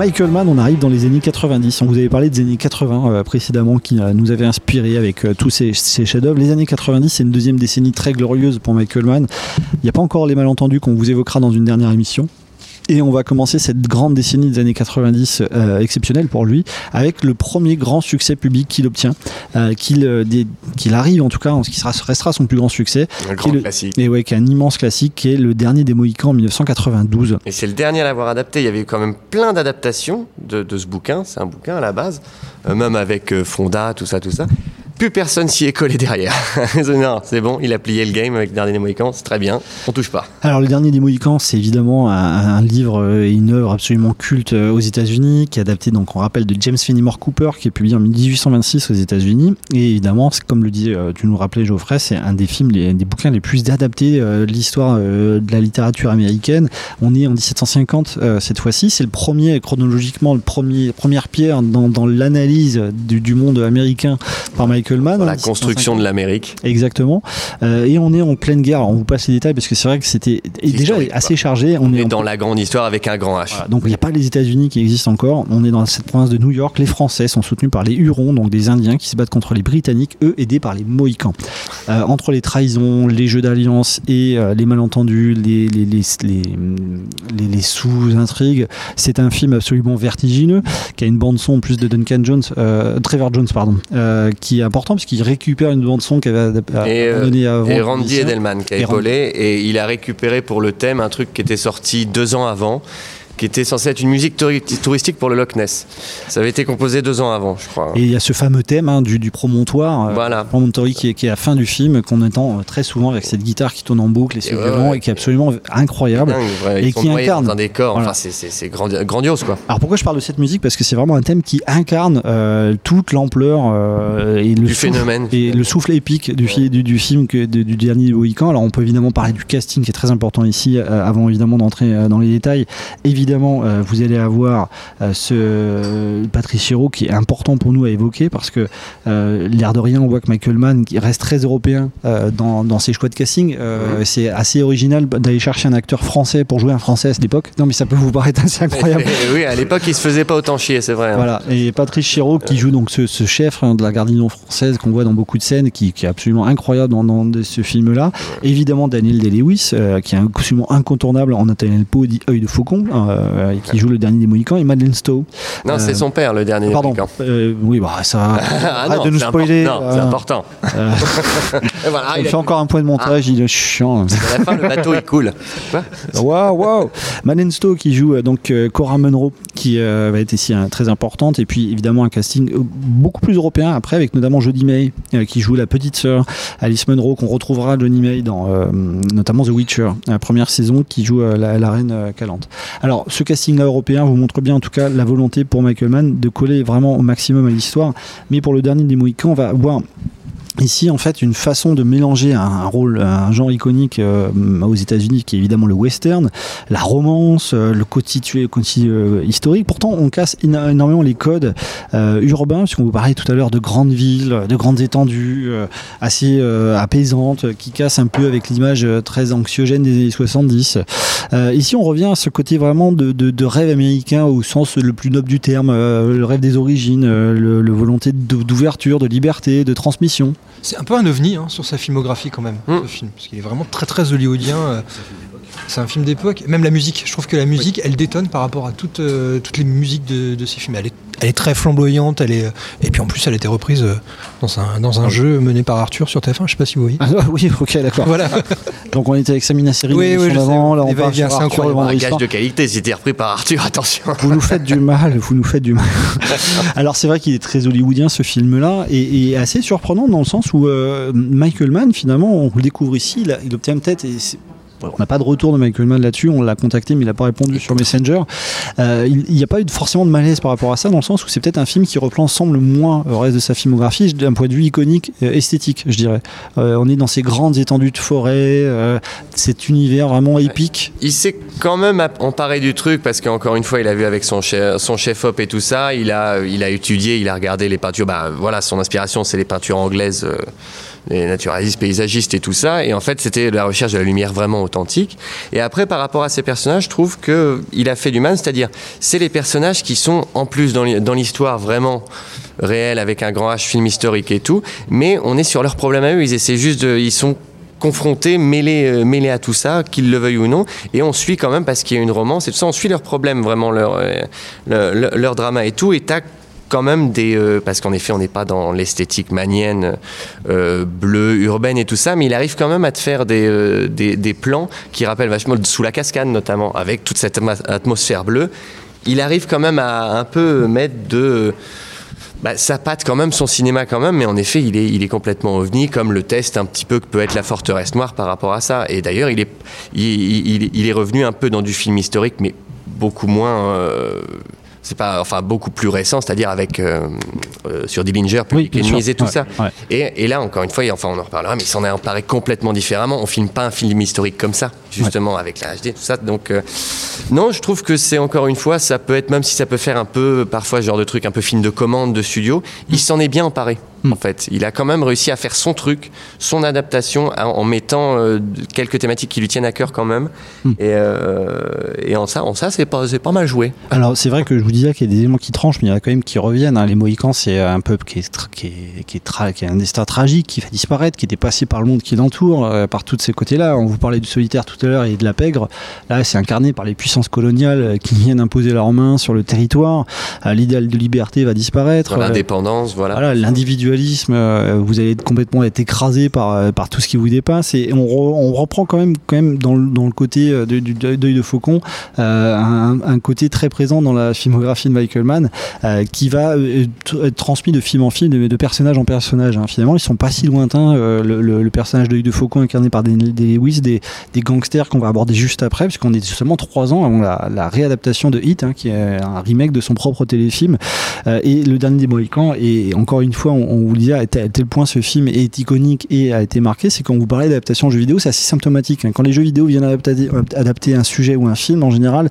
Michael Mann, on arrive dans les années 90. On vous avait parlé des années 80 euh, précédemment qui euh, nous avait inspiré avec euh, tous ces, ces chefs-d'œuvre. Les années 90, c'est une deuxième décennie très glorieuse pour Michael Mann. Il n'y a pas encore les malentendus qu'on vous évoquera dans une dernière émission. Et on va commencer cette grande décennie des années 90 euh, exceptionnelle pour lui avec le premier grand succès public qu'il obtient, euh, qu'il euh, qu'il arrive en tout cas en ce qui sera, restera son plus grand succès. Un grand le- classique. Et ouais, qui est un immense classique qui est le dernier des Mohicans en 1992. Et c'est le dernier à l'avoir adapté. Il y avait eu quand même plein d'adaptations de, de ce bouquin. C'est un bouquin à la base, Euh, même avec Fonda, tout ça, tout ça. Plus personne s'y est collé derrière. non, c'est bon, il a plié le game avec dernier des Mohicans, c'est très bien. On touche pas. Alors, le dernier des Mohicans, c'est évidemment un, livre et une œuvre absolument culte euh, aux États-Unis, qui est adapté, donc, on rappelle, de James Fenimore Cooper, qui est publié en 1826 aux États-Unis. Et évidemment, comme le disait, euh, tu nous rappelais, Geoffrey, c'est un des films, les- des bouquins les plus adaptés euh, de l'histoire de la littérature américaine. On est en 1750 euh, cette fois-ci. C'est le premier, chronologiquement, le premier, première pierre dans, l'analyse du monde américain par Michael Mann. La hein, construction de l'Amérique. Exactement. Euh, et on est en pleine guerre. Alors, on vous passe les détails parce que c'est vrai que c'était déjà assez chargé. On, On est est en- dans la grande histoire avec un grand H. voilà, donc il n'y a pas les États-Unis qui existent encore. On est dans cette province de New York. Les Français sont soutenus par les Hurons, donc des Indiens qui se battent contre les Britanniques, eux aidés par les Mohicans. Euh, entre les trahisons, les jeux d'alliance et euh, les malentendus, les, les, les, les, les- les sous-intrigues, c'est un film absolument vertigineux qui a une bande son en plus de Duncan Jones, Trevor Jones pardon, qui est important parce qu'il récupère une bande son qu'il avait euh, abandonnée avant. et Randy. Edelman qui a épaulé et il a récupéré pour le thème un truc qui était sorti deux ans avant qui était censé être une musique touri- touristique pour le Loch Ness. Ça avait été composé deux ans avant, je crois. Et il y a ce fameux thème hein, du, du promontoire, euh, Voilà. qui est, qui est à la fin du film, qu'on entend euh, très souvent avec cette guitare qui tourne en boucle et ce violon, qui est absolument incroyable. Dingue, et qui incarne. un décor. Voilà. Enfin, c'est- c'est c'est grandi- grandiose quoi. Alors pourquoi je parle de cette musique? Parce que c'est vraiment un thème qui incarne euh, toute l'ampleur euh, et le Du souffle, phénomène. et le souffle épique du, fi- du, du film que, de- du dernier Mohican. Alors on peut évidemment parler du casting qui est très important ici, euh, avant évidemment d'entrer dans les détails. Évidemment, euh, vous allez avoir euh, ce euh, Patrice Chéreau qui est important pour nous à évoquer parce que euh, l'air de rien, on voit que Michael Mann qui reste très européen dans, dans ses choix de casting. C'est assez original d'aller chercher un acteur français pour jouer un français à cette époque. Non mais ça peut vous paraître assez incroyable. Oui, à l'époque, il se faisait pas autant chier, c'est vrai. hein. Voilà, et Patrice Chéreau qui joue donc ce, ce chef hein, de la garnison française qu'on voit dans beaucoup de scènes, qui, qui est absolument incroyable dans, ce film-là. Évidemment, Daniel Day-Lewis, qui est absolument incontournable en Nathaniel Poe, dit Œil de Faucon, euh, qui joue le dernier des Mohicans, et Madeleine Stowe. Non, c'est Euh, son père, le dernier. Pardon, Mohican. euh, oui, bah ça va. Ah Arrête non, de nous spoiler. important. Non, c'est important. euh, Et voilà, il il a- fait encore un point de montage, il est chiant. À la fin, le bateau il coule. Waouh, waouh Madeleine Stowe qui joue donc euh, Cora Munro, qui euh, va être ici hein, très importante, et puis évidemment un casting beaucoup plus européen après, avec notamment Jodie May euh, qui joue la petite sœur, Alice Munro qu'on retrouvera Johnny May dans euh, notamment The Witcher, la première saison, qui joue euh, la, la reine euh, Calante. Alors ce casting-là européen vous montre bien en tout cas la volonté pour Michael Mann de coller vraiment au maximum à l'histoire, mais pour le dernier des Mohicans, on va voir Ici, en fait, une façon de mélanger un, rôle, un genre iconique euh, aux États-Unis, qui est évidemment le western, la romance, euh, le constitué, conti- euh, historique. Pourtant, on casse éno- énormément les codes euh, urbains, puisqu'on vous parlait tout à l'heure de grandes villes, de grandes étendues, assez apaisantes, qui cassent un peu avec l'image très anxiogène des années 70. Euh, ici, on revient à ce côté vraiment de, rêve américain au sens le plus noble du terme, le rêve des origines, le, le volonté d'ou- d'ouverture, de liberté, de transmission. C'est un peu un ovni hein, sur sa filmographie quand même, Hmm. ce film, parce qu'il est vraiment très très hollywoodien. C'est un film d'époque. Même la musique, je trouve que la musique, elle détonne par rapport à toutes, euh, toutes les musiques de, de ces films. Elle est, elle est très flamboyante, elle est, euh, et puis en plus, elle a été reprise euh, dans un, dans un jeu mené par Arthur sur TF1, je sais pas si vous voyez. Ah, oui, ok, d'accord. Voilà. Donc on était avec Samina Seri Oui, oui, d'avant, là on va-et-vient, sur Arthur, le vendredi soir. de qualité, c'était repris par Arthur, attention. Vous nous faites du mal, vous nous faites du mal. Alors c'est vrai qu'il est très hollywoodien ce film-là et, et assez surprenant dans le sens où euh, Michael Mann finalement on le découvre ici, il, a- il obtient peut-être et c'est- on n'a pas de retour de Michael Mann là-dessus, on l'a contacté mais il n'a pas répondu sur Messenger. Euh, il n'y a pas eu forcément de malaise par rapport à ça dans le sens où c'est peut-être un film qui reprend semble moins au reste de sa filmographie d'un point de vue iconique, euh, esthétique je dirais. Euh, on est dans ces grandes étendues de forêt, cet univers vraiment épique. Il s'est quand même emparé du truc parce qu'encore une fois, il a vu avec son chef, son chef op et tout ça. Il a, il a étudié, il a regardé les peintures. Bah, voilà, son inspiration, c'est les peintures anglaises des naturalistes, paysagistes et tout ça. Et en fait, c'était la recherche de la lumière vraiment authentique. Et après, par rapport à ces personnages, je trouve que il a fait du mal, c'est-à-dire, c'est les personnages qui sont en plus dans l'hi- dans l'histoire vraiment réelle avec un grand H film historique et tout, mais on est sur leurs problèmes à eux. Ils essaient juste de, ils sont confrontés, mêlés, euh, mêlés à tout ça, qu'ils le veuillent ou non, et on suit quand même parce qu'il y a une romance et tout ça, on suit leurs problèmes, vraiment leur, euh, drama et tout, et quand même des euh, parce qu'en effet on n'est pas dans l'esthétique manienne euh, bleue urbaine et tout ça mais il arrive quand même à te faire des, euh, des, plans qui rappellent vachement sous la cascade notamment avec toute cette atmosphère bleue il arrive quand même à un peu mettre de bah, ça pâte quand même son cinéma quand même, mais en effet, il est, il est complètement ovni, comme le test un petit peu que peut être la forteresse noire par rapport à ça. Et d'ailleurs, il est, il- il est revenu un peu dans du film historique, mais beaucoup moins. euh, c'est pas, enfin, beaucoup plus récent, c'est-à-dire avec euh, euh, sur Dillinger, Public bien Enemies et tout Ouais, ça. ouais. Et, et là, encore une fois, et enfin, on en reparlera, mais il s'en est emparé complètement différemment. On filme pas un film historique comme ça, justement, avec la HD, tout ça. Donc, euh, non, je trouve que c'est encore une fois, ça peut être, même si ça peut faire un peu, parfois, genre de truc, un peu film de commande, de studio, il s'en est bien emparé. En fait, il a quand même réussi à faire son truc, son adaptation, en, en mettant euh, quelques thématiques qui lui tiennent à cœur quand même. Et, euh, et en ça, en ça, c'est pas, pas mal joué. Alors c'est vrai que je vous disais qu'il y a des éléments qui tranchent, mais il y en a quand même qui reviennent. hein. Les Mohicans, c'est un peuple qui est, qui, est, qui, est tra- qui a un destin tragique, qui fait disparaître, qui est dépassé par le monde qui l'entoure, par tous ces côtés-là. On vous parlait du solitaire tout à l'heure et de la pègre. Là, c'est incarné par les puissances coloniales euh, qui viennent imposer leurs mains sur le territoire. Euh, L'idéal de liberté va disparaître. Euh, l'indépendance, voilà. l'individualisme, vous allez complètement être écrasé par, par tout ce qui vous dépasse. Et on, re- on reprend quand même, quand même dans, le, dans le côté de- du deuil de faucon, euh, un, un côté très présent dans la filmographie de Michael Mann, euh, qui va être transmis de film en film, de, de personnage en personnage. hein. Finalement, ils sont pas si lointains. euh, le, le- le personnage d'œil de faucon incarné par des, des Lewis, des, des gangsters qu'on va aborder juste après, puisqu'on est seulement trois ans avant la, réadaptation de Hit, hein, qui est un remake de son propre téléfilm. Euh, et le dernier des Mohicans, et encore une fois, on, vous le disait, à tel, point ce film est iconique et a été marqué, c'est quand vous parlez d'adaptation en jeu vidéo, c'est assez symptomatique. hein. Quand les jeux vidéo viennent adapter, adapter un sujet ou un film, en général,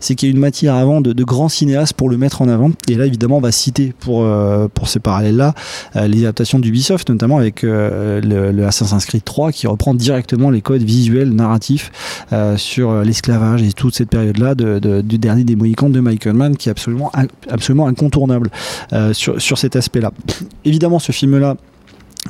c'est qu'il y a une matière avant de, grands cinéastes pour le mettre en avant. Et là, évidemment, on va citer pour, euh, pour ce parallèle-là euh, les adaptations d'Ubisoft, notamment avec le Assassin's Creed 3, qui reprend directement les codes visuels, narratifs euh, sur l'esclavage et toute cette période-là de- de- du dernier des Mohicans de Michael Mann, qui est absolument, absolument incontournable euh, sur, sur cet aspect-là. Évidemment, ce film-là,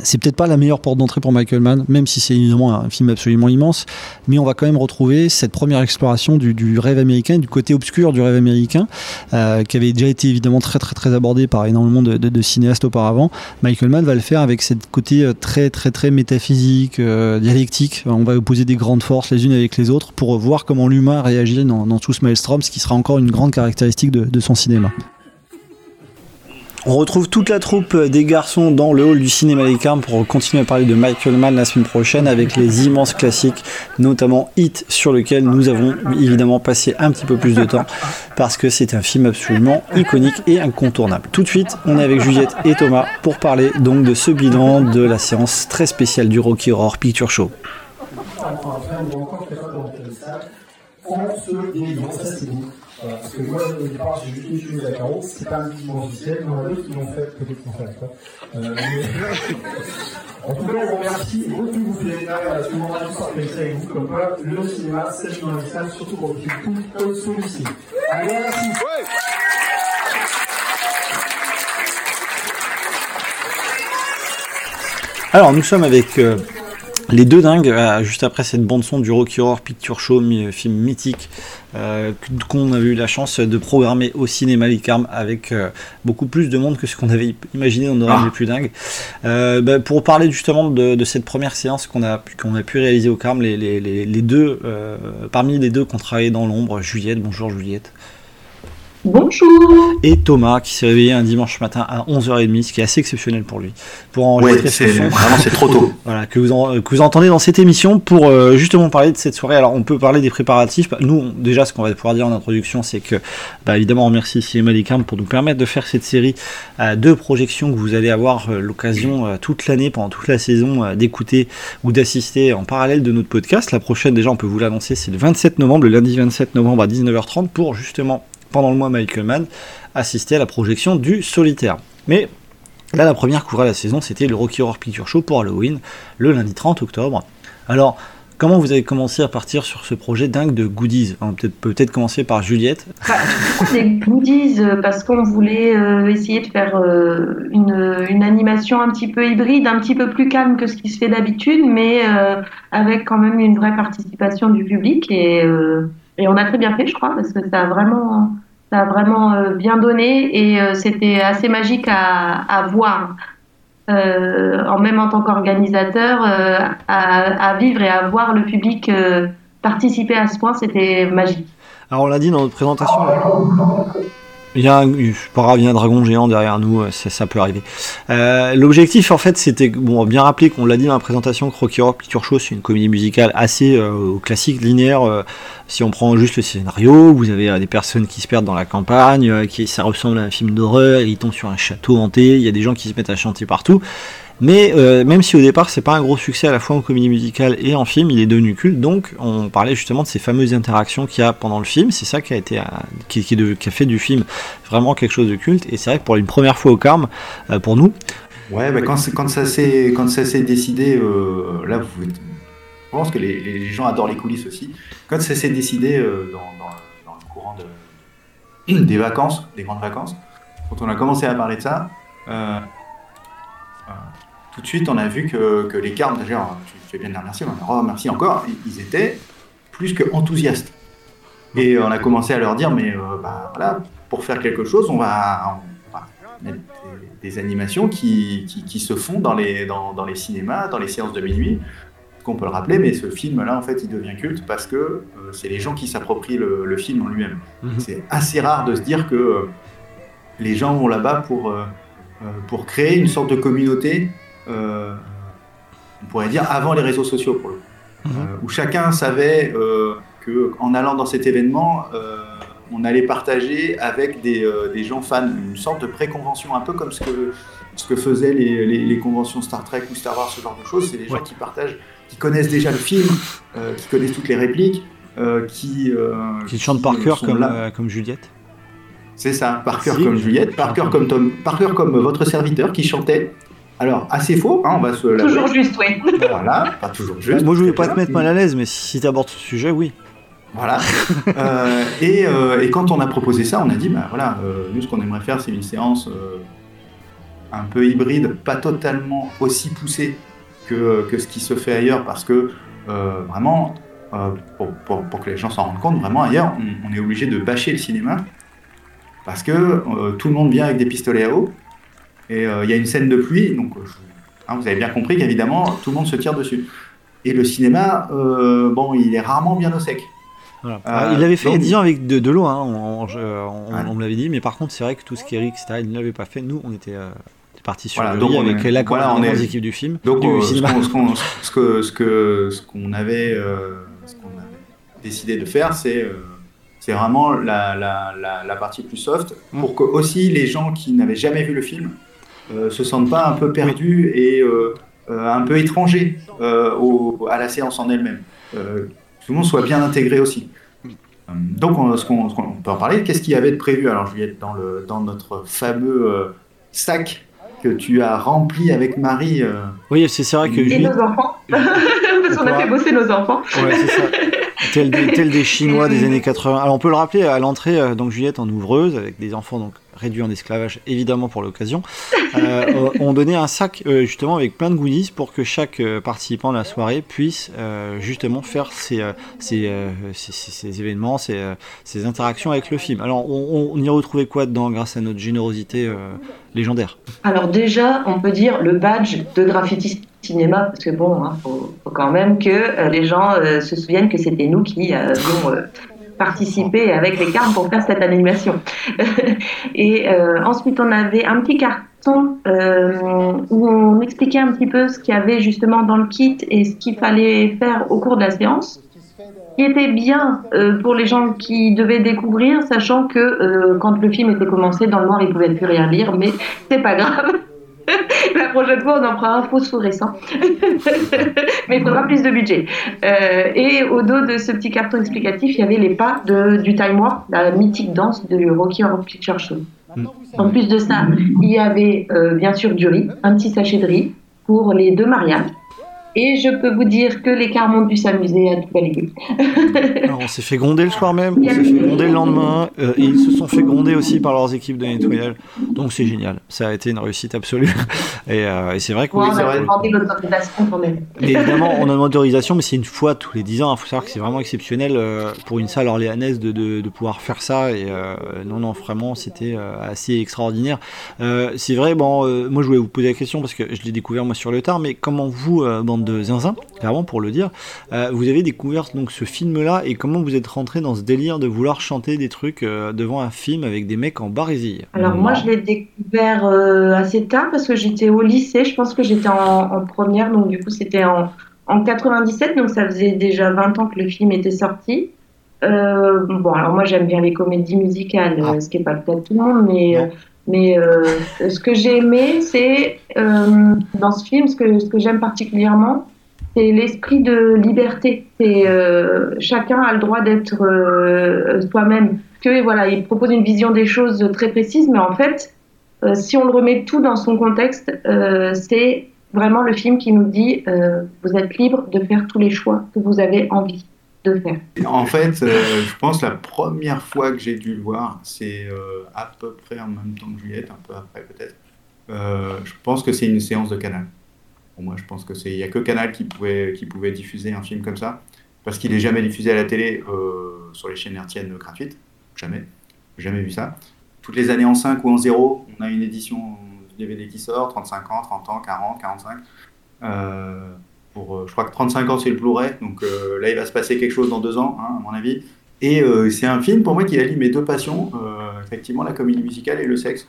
c'est peut-être pas la meilleure porte d'entrée pour Michael Mann, même si c'est évidemment un film absolument immense, mais on va quand même retrouver cette première exploration du, rêve américain, du côté obscur du rêve américain, euh, qui avait déjà été évidemment très très très abordé par énormément de, de- cinéastes auparavant. Michael Mann va le faire avec cette côté euh, très très très métaphysique, euh, dialectique. On va opposer des grandes forces les unes avec les autres pour voir comment l'humain réagit dans, tout ce maelstrom, ce qui sera encore une grande caractéristique de son cinéma. On retrouve toute la troupe des garçons dans le hall du cinéma Les Carmes pour continuer à parler de Michael Mann la semaine prochaine avec les immenses classiques, notamment Hit, sur lequel nous avons évidemment passé un petit peu plus de temps parce que c'est un film absolument iconique et incontournable. Tout de suite, on est avec Juliette et Thomas pour parler donc de ce bilan de la séance très spéciale du Rocky Horror Picture Show. Ça parce que moi, au départ, j'ai juste chemise à carreaux, c'est pas un mouvement officiel, il y en a d'autres qui l'ont fait, peut-être l'ont fait. Euh, mais... en tout cas, on remercie, beaucoup vous faites à ce moment-là, tous partager avec vous, comme quoi le cinéma, c'est le cinéma, surtout pour le film comme celui-ci. Allez, merci. Alors, nous sommes avec euh, les deux dingues, euh, juste après cette bande-son du Rocky Horror Picture Show, film mythique, euh, qu'on avait eu la chance de programmer au cinéma Les Carmes avec euh, beaucoup plus de monde que ce qu'on avait imaginé dans nos rêves les plus dingues. Euh, bah, pour parler justement de, de cette première séance qu'on a, pu- qu'on a pu réaliser au Carmes, les, les- les- les deux, parmi les deux qui ont travaillé dans l'ombre, Juliette, bonjour Juliette. Bonjour. Et Thomas qui s'est réveillé un dimanche matin à 11h30, ce qui est assez exceptionnel pour lui. Pour enregistrer Ouais, ce son. vraiment, c'est trop tôt. voilà, que vous, en- que vous entendez dans cette émission pour euh, justement parler de cette soirée. Alors on peut parler des préparatifs. Nous, on- déjà, ce qu'on va pouvoir dire en introduction, c'est que, bah, évidemment, on remercie Cinéma pour nous permettre de faire cette série euh, de projections que vous allez avoir euh, l'occasion euh, toute l'année, pendant toute la saison, euh, d'écouter ou d'assister en parallèle de notre podcast. La prochaine, déjà, on peut vous l'annoncer, c'est le 27 novembre, le lundi 27 novembre à 19h30 pour justement, pendant le mois Michael Mann, assister à la projection du Solitaire. Mais Là, la première couvrait la saison, c'était le Rocky Horror Picture Show pour Halloween, le lundi 30 octobre. Alors, comment vous avez commencé à partir sur ce projet dingue de goodies? On peut peut-être commencer par Juliette. des goodies euh, parce qu'on voulait euh, essayer de faire euh, une, animation un petit peu hybride, un petit peu plus calme que ce qui se fait d'habitude, mais avec quand même une vraie participation du public. Et, et on a très bien fait, je crois, parce que ça a vraiment, ça a vraiment euh, bien donné et euh, c'était assez magique à, voir. Euh, en même en tant qu'organisateur, à, à vivre et à voir le public participer à ce point, c'était magique. Alors, on l'a dit dans notre présentation. Il y a un, pas grave, il y a un dragon géant derrière nous, euh, ça, peut arriver. Euh, L'objectif, en fait, c'était bon, bien rappeler qu'on l'a dit dans la présentation, Rocky Horror Picture Show, c'est une comédie musicale assez euh, classique, linéaire. si on prend juste le scénario, vous avez des personnes qui se perdent dans la campagne, qui ça ressemble à un film d'horreur, ils tombent sur un château hanté, il y a des gens qui se mettent à chanter partout. Mais euh, même si au départ c'est pas un gros succès à la fois en comédie musicale et en film, il est devenu culte. Donc on parlait justement de ces fameuses interactions qu'il y a pendant le film. C'est ça qui a été, euh, qui, a fait du film vraiment quelque chose de culte. Et c'est vrai que pour une première fois au Carme, euh, pour nous, Ouais, quand, ça s'est quand ça s'est décidé, là, vous, je pense que les, gens adorent les coulisses aussi. Quand ça s'est décidé dans, le courant de, des vacances, des grandes vacances, quand on a commencé à parler de ça, tout de suite, on a vu que, que les cartes, d'ailleurs, tu bien de les remercier, on leur remercie encore, ils- étaient plus que enthousiastes. Et on a commencé à leur dire, mais euh, bah, voilà, pour faire quelque chose, on va, on va mettre des, des animations qui, qui, qui se font dans les, dans, dans les cinémas, dans les séances de minuit. Qu'on peut le rappeler, mais ce film-là, en fait, il devient culte parce que euh, c'est les gens qui s'approprient le, le film en lui-même. Mhm. C'est assez rare de se dire que euh, les gens vont là-bas pour, pour créer une sorte de communauté, on pourrait dire avant les réseaux sociaux, pour le coup. Euh, où chacun savait euh, que en allant dans cet événement, euh, on allait partager avec des, euh, des gens fans une sorte de pré-convention, un peu comme ce que, ce que faisaient les, les- les conventions Star Trek ou Star Wars, ce genre de choses. C'est des gens qui partagent, qui connaissent déjà le film, euh, qui connaissent toutes les répliques, euh, qui, euh, qui chantent par cœur comme, euh, comme Juliette. C'est ça, par cœur Si. comme Juliette, par cœur comme Tom, par cœur comme votre serviteur qui chantait. Alors, assez faux, hein, on va se. Toujours juste, oui. Voilà, pas toujours juste. Moi je voulais très pas te mettre mal à l'aise, mais si tu abordes ce sujet, oui. Voilà. Euh, et, euh, et quand on a proposé ça, on a dit, bah voilà, euh, nous ce qu'on aimerait faire, c'est une séance euh, un peu hybride, pas totalement aussi poussée que, que ce qui se fait ailleurs, parce que euh, vraiment, euh, pour, pour- pour que les gens s'en rendent compte, vraiment ailleurs, on, on est obligé de bâcher le cinéma, parce que euh, tout le monde vient avec des pistolets à eau, et euh, il y a une scène de pluie, donc euh, je- hein, vous avez bien compris qu'évidemment, tout le monde se tire dessus. Et le cinéma, euh, bon, il est rarement bien au sec. Voilà. Euh, Alors, il l'avait fait il y a donc- 10 ans avec de, de l'eau, hein, on, on- je- on- Ouais. on me l'avait dit, mais par contre, c'est vrai que tout ce qui est Eric, etc., il ne l'avait pas fait. Nous, on était euh, partis sur Voilà, le donc lit on avec est- la voilà, on grande est- équipe du film, Donc, du euh, ce cinéma. qu'on- ce qu'on ce que- ce que- ce qu'on avait, euh, ce qu'on avait décidé de faire, c'est euh, c'est vraiment la, la, la, la partie plus soft pour que aussi les gens qui n'avaient jamais vu le film euh, se sentent pas un peu perdus et euh, euh, un peu étrangers euh, au- à la séance en elle-même. Euh, que tout le monde soit bien intégré aussi. Euh, Donc, on, ce qu'on ce qu'on- on peut en parler. Qu'est-ce qu'il y avait de prévu? Alors, Juliette, dans, le, dans notre fameux euh, sac que tu as rempli avec Marie. euh, Oui, c'est c'est vrai que Et Juliette, nos enfants. Parce qu'on a fait bosser nos enfants. Ouais, c'est ça. tel, des, tel des Chinois des années 80. Alors on peut le rappeler à l'entrée, euh, donc Juliette en ouvreuse avec des enfants donc réduits en esclavage évidemment pour l'occasion, euh, ont donné un sac euh, justement avec plein de goodies pour que chaque euh, participant de la soirée puisse euh, justement faire euh, euh, ces- ces- ces événements, euh, ces interactions avec le film. Alors on, on y retrouvait quoi dedans grâce à notre générosité euh, légendaire? Alors déjà, on peut dire le badge de graffiti cinéma, parce que bon, il faut, faut quand même que euh, les gens euh, se souviennent que c'était nous qui avions participé avec les cartes pour faire cette animation. Et euh, ensuite, on avait un petit carton euh, où on expliquait un petit peu ce qu'il y avait justement dans le kit et ce qu'il fallait faire au cours de la séance qui était bien euh, pour les gens qui devaient découvrir, sachant que quand le film était commencé, dans le noir, ils pouvaient plus rien lire, mais c'est pas grave. La prochaine fois, on en prend un phosphorescent. mais il faudra plus de budget. Euh, et au dos de ce petit carton explicatif, il y avait les pas de, du Time Warp, la mythique danse de Rocky Horror Picture Show. En plus de ça, il y avait euh, bien sûr du riz, un petit sachet de riz pour les deux mariages. Et je peux vous dire que les Carmes ont dû s'amuser à tout balayer. Alors, on s'est fait gronder le soir même, on s'est fait gronder le lendemain, euh, et ils se sont fait gronder aussi par leurs équipes de nettoyage. Donc c'est génial, ça a été une réussite absolue. Et, euh, et c'est vrai que Ouais, on a demandé l'autorisation quand même. Mais évidemment, on a une autorisation, mais c'est une fois tous les 10 ans. Il faut savoir que c'est vraiment exceptionnel euh, pour une salle orléanaise de, de, de pouvoir faire ça. Et non, non, vraiment, c'était assez extraordinaire. C'est vrai, bon, moi je voulais vous poser la question parce que je l'ai découvert moi sur le tard, mais comment vous, euh, bande de zinzin, clairement pour le dire, euh, vous avez découvert donc ce film-là et comment vous êtes rentré dans ce délire de vouloir chanter des trucs euh, devant un film avec des mecs en barésie Alors moi, je l'ai découvert euh, assez tard parce que j'étais au lycée. Je pense que j'étais en, en première, donc du coup c'était en, en 97, donc ça faisait déjà 20 ans que le film était sorti. Euh, bon, alors moi j'aime bien les comédies musicales, euh, ce qui n'est pas le cas de tout le monde, mais, mais euh, ce que j'ai aimé, c'est euh, dans ce film, ce que, ce que j'aime particulièrement, c'est l'esprit de liberté. C'est euh, chacun a le droit d'être euh, soi-même. Que voilà, il propose une vision des choses très précise, mais en fait, euh, si on le remet tout dans son contexte, euh, c'est vraiment le film qui nous dit vous êtes libre de faire tous les choix que vous avez envie En fait, euh, je pense la première fois que j'ai dû le voir, c'est euh, à peu près en même temps que Juliette, un peu après peut-être. Euh, je pense que c'est une séance de Canal. Moi, je pense que c'est il y a que Canal qui pouvait qui pouvait diffuser un film comme ça, parce qu'il est jamais diffusé à la télé sur les chaînes hertziennes gratuites, jamais, jamais vu ça. Toutes les années en 5 ou en 0, on a une édition DVD qui sort, 35 ans, 30 ans, 40, 45. Euh, pour, euh, je crois que 35 ans, c'est le Blu-ray. Donc euh, là, il va se passer quelque chose dans deux ans, hein, à mon avis. Et euh, c'est un film pour moi qui allie mes deux passions, euh, effectivement, la comédie musicale et le sexe.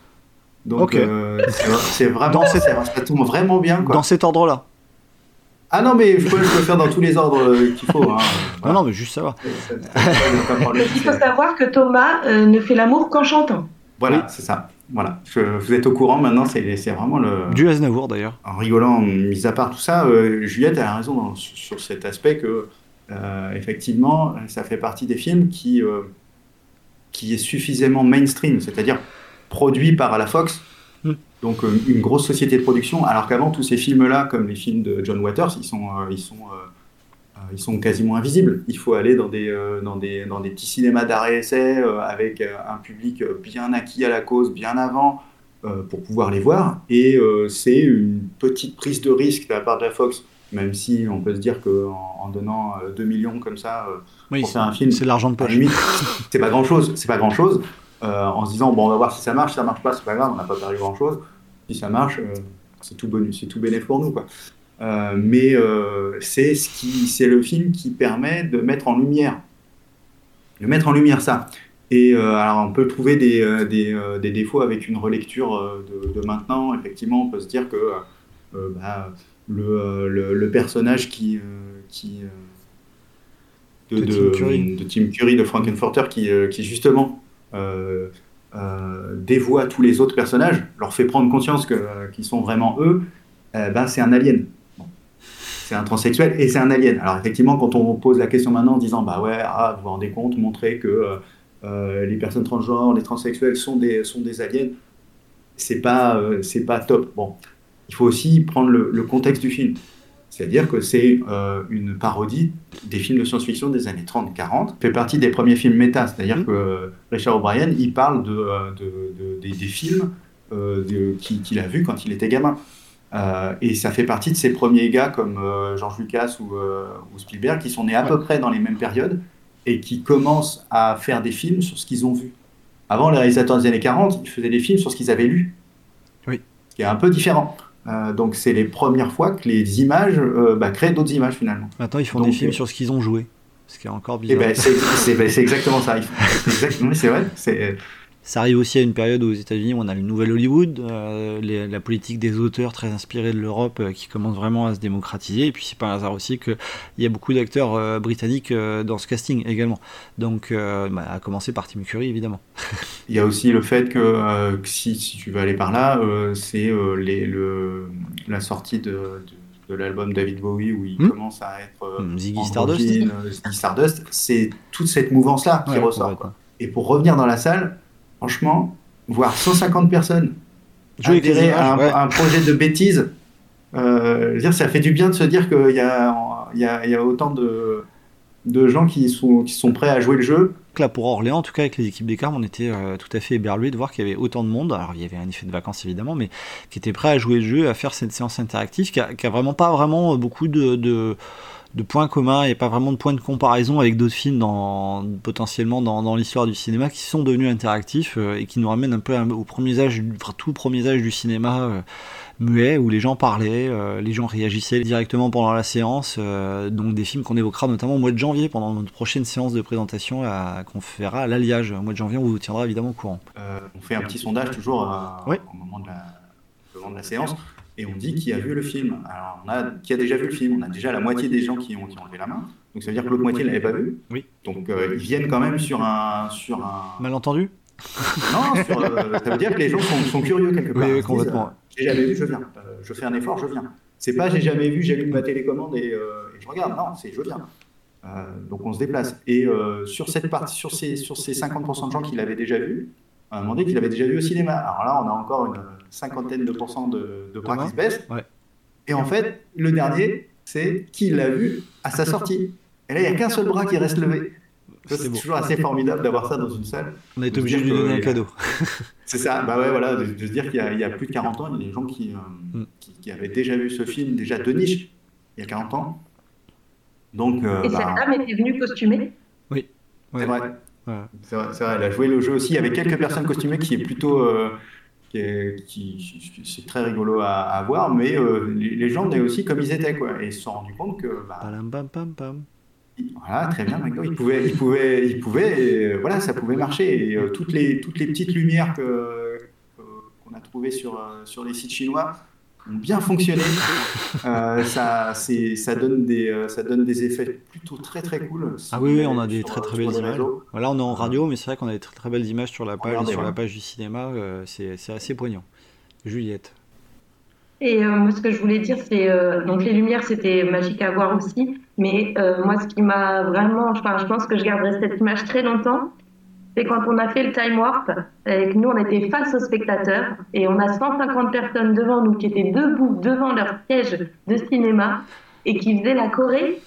Donc euh, c'est vraiment, Dans cette- c'est- ça tombe vraiment bien. Quoi. Dans cet ordre-là. Ah non, mais je peux, je peux faire dans tous les ordres euh, qu'il faut. Hein. Non, non, mais juste savoir. Il faut savoir que Thomas euh, ne fait l'amour qu'en chantant. Voilà, c'est ça. Voilà. Je- vous êtes au courant maintenant, c'est c'est vraiment le. Du Aznavour d'ailleurs. En rigolant, mis à part tout ça, euh, Juliette a raison dans- sur, sur cet aspect que, euh, effectivement, ça fait partie des films qui, euh, qui est suffisamment mainstream, c'est-à-dire produit par la Fox, donc euh, une grosse société de production, alors qu'avant, tous ces films-là, comme les films de John Waters, ils sont, ils sont, ils sont quasiment invisibles. Il faut aller dans des, euh, dans des, dans des petits cinémas d'arrêt-essai euh, avec euh, un public bien acquis à la cause, bien avant, pour pouvoir les voir. Et c'est une petite prise de risque de la part de la Fox, même si on peut se dire qu'en en donnant euh, 2 millions comme ça Oui, pour faire un film, c'est de l'argent de poche. c'est pas grand-chose. C'est pas grand-chose. Euh, en se disant, bon, on va voir si ça marche, si ça marche pas, c'est pas grave, on n'a pas perdu grand-chose. Si ça marche, euh, c'est tout bonus, c'est tout bénéf pour nous, quoi. Euh, mais euh, c'est ce qui, c'est le film qui permet de mettre en lumière, de mettre en lumière ça. Et euh, alors on peut trouver des, euh, des, euh, des défauts avec une relecture de, de maintenant. Effectivement, on peut se dire que bah, le, le, le personnage qui, qui de, Tim Curry. de Tim Curry, de Frankenfurter, qui, qui justement dévoie tous les autres personnages, leur fait prendre conscience qu'ils sont vraiment eux, ben, c'est un alien. C'est un transsexuel et c'est un alien. Alors effectivement, quand on pose la question maintenant en disant, bah ouais, ah, vous vous rendez compte, montrer que euh, euh, les personnes transgenres, les transsexuels sont des, sont des aliens, c'est pas, euh, c'est pas top. Bon, il faut aussi prendre le, le contexte du film. C'est-à-dire que c'est euh, une parodie des films de science-fiction des années 30-40, fait partie des premiers films méta, c'est-à-dire que euh, Richard O'Brien, il parle de, de- de- des, des films qu'il a vus quand il était gamin. Euh, et ça fait partie de ces premiers gars comme euh, George Lucas ou, euh, ou Spielberg qui sont nés à peu près dans les mêmes périodes et qui commencent à faire des films sur ce qu'ils ont vu. Avant, les réalisateurs des années 40, ils faisaient des films sur ce qu'ils avaient lu. Oui. Ce qui est un peu différent. Euh, donc c'est les premières fois que les images bah, créent d'autres images finalement. Maintenant, ils font Donc, des films sur ce qu'ils ont joué. Ce qui est encore bizarre. ben c'est c'est- ben, exactement ça. C'est vrai. C'est Ça arrive aussi à une période où aux États-Unis, on a le nouvel Hollywood, euh, les- la politique des auteurs très inspirée de l'Europe euh, qui commence vraiment à se démocratiser. Et puis c'est pas un hasard aussi qu'il y a beaucoup d'acteurs euh, britanniques dans ce casting également. Donc, bah, à commencer par Tim Curry évidemment. Il y a aussi le fait que, que si, si tu veux aller par là, c'est le, la sortie de, de, de l'album David Bowie où il Hmm. commence à être Hmm, Ziggy Stardust. Ziggy Stardust. C'est toute cette mouvance-là qui Ouais, ressort. quoi. Et pour revenir dans la salle, franchement, voir 150 personnes Jouer adhérer à un, images, ouais. à un projet de bêtises, euh, je veux dire, ça fait du bien de se dire qu'il y a, il y, a, il y a autant de, de gens qui sont, qui sont prêts à jouer le jeu. Là, pour Orléans, en tout cas, avec les équipes des Carmes, on était euh, tout à fait éberlués de voir qu'il y avait autant de monde. Alors, il y avait un effet de vacances, évidemment, mais qui était prêt à jouer le jeu, à faire cette séance interactive, qui a, qui a vraiment pas vraiment beaucoup de, de, de points communs et pas vraiment de points de comparaison avec d'autres films dans, potentiellement dans, dans l'histoire du cinéma qui sont devenus interactifs euh, et qui nous ramènent un peu au premier âge, enfin, tout premier âge du cinéma. euh, muet où les gens parlaient, euh, les gens réagissaient directement pendant la séance, donc des films qu'on évoquera notamment au mois de janvier pendant notre prochaine séance de présentation qu'on fera à l'alliage. Au mois de janvier, on vous tiendra évidemment au courant. On fait un petit sondage toujours à- Ouais. au moment de, la, au moment de la séance et on dit qui a vu le film. Alors, on a qui a déjà vu le film. On a déjà la moitié des gens qui ont, qui ont levé la main. Donc ça veut dire que l'autre moitié ne l'avait pas vu. Oui. Donc euh, ils viennent quand même sur un. Sur un... Malentendu Non, sur, euh, ça veut dire que les gens sont, sont curieux quelque part. Oui, complètement. euh, j'ai jamais vu, je viens. Euh, je fais un effort, je viens. C'est pas j'ai jamais vu, j'allume ma télécommande et, euh, et je regarde. Non, c'est je viens. Euh, donc on se déplace. Et euh, sur cette partie, sur ces, sur ces 50% de gens qui l'avaient déjà vu, on a demandé qu'il avait déjà vu au cinéma. Alors là, on a encore une cinquantaine de pourcents de, de bras qui se baissent. Ouais. Et en fait, le dernier, c'est qui l'a vu à sa sortie. Et là, il n'y a qu'un seul bras qui reste levé. C'est toujours assez formidable d'avoir ça dans une salle. On a été obligé de lui donner un cadeau. C'est ça, bah ouais, voilà, de, de se dire qu'il y, a- il y a plus de 40 ans, il y a des gens qui, euh, Mm. qui, qui avaient déjà vu ce film, déjà de niche, il y a 40 ans. Donc, euh, Et bah, cette dame était venue costumée Oui. c'est vrai. C'est vrai, c'est vrai, elle a joué le jeu aussi. Il y avait quelques personnes costumées qui est plutôt. euh, qui est- qui- c'est très rigolo à, à voir, mais euh, les, les gens étaient aussi comme ils étaient, quoi. Et ils se sont rendus compte que. bah, Palam, pam, pam, pam. voilà, très bien, McDo. Il pouvait, il pouvait, il pouvait, et, euh, voilà, ça pouvait marcher. Et euh, toutes les, toutes les petites lumières qu'on a trouvées sur euh, sur les sites chinois ont bien fonctionné. Euh, ça, c'est, ça donne des, euh, ça donne des effets plutôt très très cool. Ah oui, oui, on a des Sur, très très belles les images. Voilà, on est en radio, mais c'est vrai qu'on a des très très belles images sur la page, sur la page du cinéma. euh, c'est c'est assez poignant. Juliette. Et euh, moi, ce que je voulais dire, c'est euh, donc les lumières, c'était magique à voir aussi. Mais euh, moi, ce qui m'a vraiment, enfin, je pense que je garderai cette image très longtemps, c'est quand on a fait le time warp et nous, on était face aux spectateurs et on a 150 personnes devant nous qui étaient debout devant leur siège de cinéma et qui faisaient la Corée.